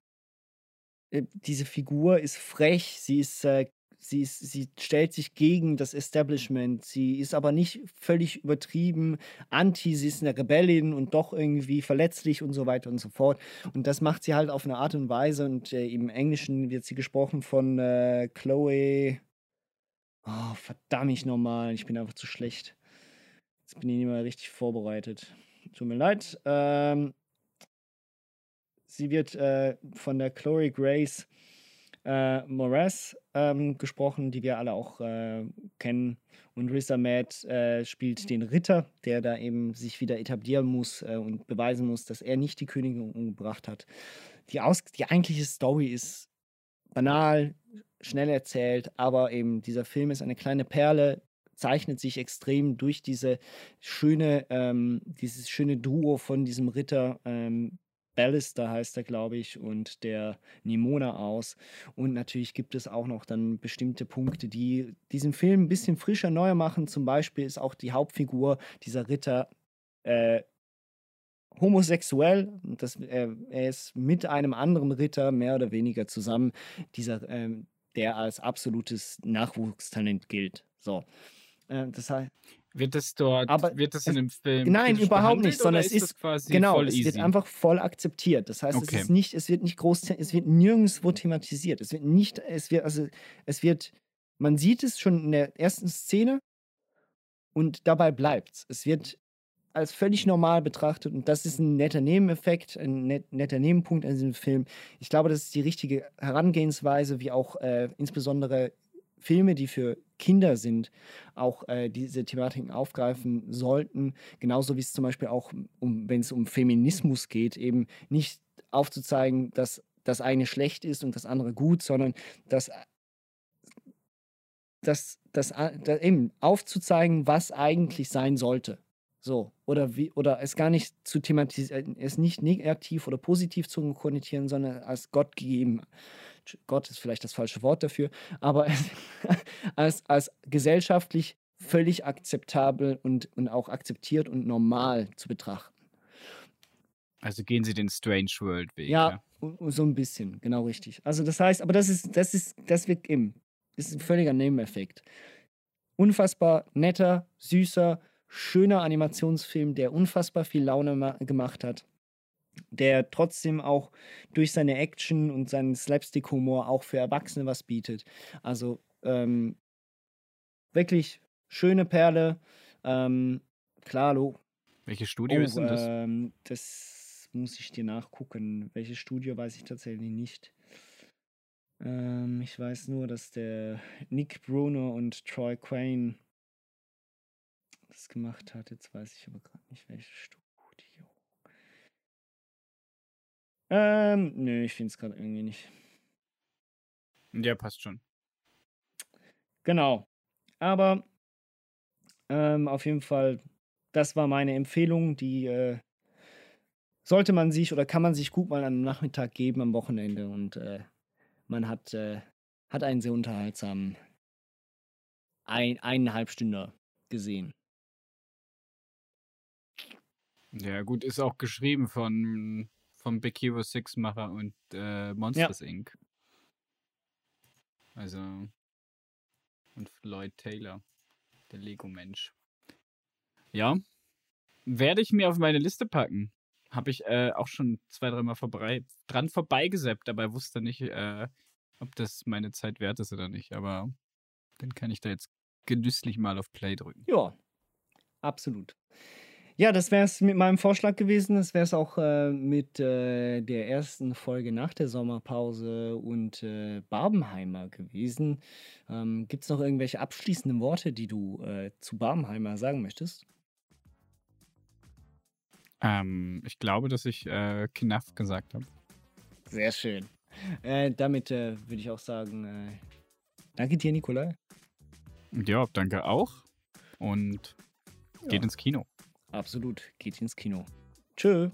äh, diese Figur ist frech, sie ist äh, Sie, ist, sie stellt sich gegen das Establishment. Sie ist aber nicht völlig übertrieben anti. Sie ist eine Rebellin und doch irgendwie verletzlich und so weiter und so fort. Und das macht sie halt auf eine Art und Weise. Und äh, im Englischen wird sie gesprochen von äh, Chloe. Oh, verdammt ich nochmal. Ich bin einfach zu schlecht. Jetzt bin ich nicht mal richtig vorbereitet. Tut mir leid. Ähm, sie wird äh, von der Chloe Grace äh, Moraes ähm, gesprochen, die wir alle auch äh, kennen. Und Riz Ahmed äh, spielt den Ritter, der da eben sich wieder etablieren muss äh, und beweisen muss, dass er nicht die Königin umgebracht hat. Die, Aus die eigentliche Story ist banal, schnell erzählt, aber eben dieser Film ist eine kleine Perle, zeichnet sich extrem durch diese schöne, ähm, dieses schöne Duo von diesem Ritter ähm, Ballister heißt er, glaube ich, und der Nimona aus. Und natürlich gibt es auch noch dann bestimmte Punkte, die diesen Film ein bisschen frischer, neuer machen. Zum Beispiel ist auch die Hauptfigur, dieser Ritter, äh, homosexuell. Das, äh, er ist mit einem anderen Ritter mehr oder weniger zusammen, dieser, äh, der als absolutes Nachwuchstalent gilt. So. Äh, das heißt,
wird es dort,
aber
wird es in dem Film?
Nein, überhaupt nicht, sondern es ist, quasi genau, es easy? wird einfach voll akzeptiert. Das heißt, okay. es ist nicht, es wird nicht groß, es wird nirgendwo thematisiert. Es wird nicht, es wird, also es wird, man sieht es schon in der ersten Szene und dabei bleibt es. Es wird als völlig normal betrachtet und das ist ein netter Nebeneffekt, ein net, netter Nebenpunkt an diesem Film. Ich glaube, das ist die richtige Herangehensweise, wie auch äh, insbesondere Filme, die für Kinder sind, auch äh, diese Thematiken aufgreifen sollten. Genauso wie es zum Beispiel auch, um, wenn es um Feminismus geht, eben nicht aufzuzeigen, dass das eine schlecht ist und das andere gut, sondern dass das, das, das eben aufzuzeigen, was eigentlich sein sollte. So, oder wie, oder es gar nicht zu thematisieren, es nicht negativ oder positiv zu konnotieren, sondern als Gott gegeben Gott ist vielleicht das falsche Wort dafür, aber als, als gesellschaftlich völlig akzeptabel und, und auch akzeptiert und normal zu betrachten.
Also gehen Sie den Strange World Weg.
Ja, ja, so ein bisschen, genau richtig. Also das heißt, aber das ist, das ist, das wird im, das ist ein völliger Nebeneffekt. Unfassbar netter, süßer, schöner Animationsfilm, der unfassbar viel Laune gemacht hat der trotzdem auch durch seine Action und seinen Slapstick-Humor auch für Erwachsene was bietet. Also ähm, wirklich schöne Perle. Ähm, klar, lo.
Welches Studio oh, ist denn das?
Ähm, das muss ich dir nachgucken. Welches Studio weiß ich tatsächlich nicht. Ähm, ich weiß nur, dass der Nick Bruno und Troy Quayne das gemacht hat. Jetzt weiß ich aber gerade nicht, welches Studio. Ähm, nö, ich finde es gerade irgendwie nicht.
Ja, passt schon.
Genau. Aber ähm, auf jeden Fall, das war meine Empfehlung. Die äh, sollte man sich oder kann man sich gut mal am Nachmittag geben, am Wochenende. Und äh, man hat, äh, hat einen sehr unterhaltsamen ein, eineinhalb Stunden gesehen.
Ja, gut, ist auch geschrieben von, vom Big Hero 6 Macher und äh, Monsters ja. Inc. Also. Und Lloyd Taylor, der Lego-Mensch. Ja. Werde ich mir auf meine Liste packen. Habe ich äh, auch schon zwei, dreimal vorbei, dran vorbeigeseppt, aber wusste nicht, äh, ob das meine Zeit wert ist oder nicht. Aber dann kann ich da jetzt genüsslich mal auf Play drücken.
Ja, absolut. Ja, das wäre es mit meinem Vorschlag gewesen. Das wäre es auch äh, mit äh, der ersten Folge nach der Sommerpause und äh, Barbenheimer gewesen. Ähm, Gibt es noch irgendwelche abschließenden Worte, die du äh, zu Barbenheimer sagen möchtest?
Ähm, ich glaube, dass ich äh, Knaff gesagt habe.
Sehr schön. Äh, damit äh, würde ich auch sagen, danke dir, Nikolai.
Ja, danke auch. Und geht ja. ins Kino.
Absolut, geht ins Kino. Tschö.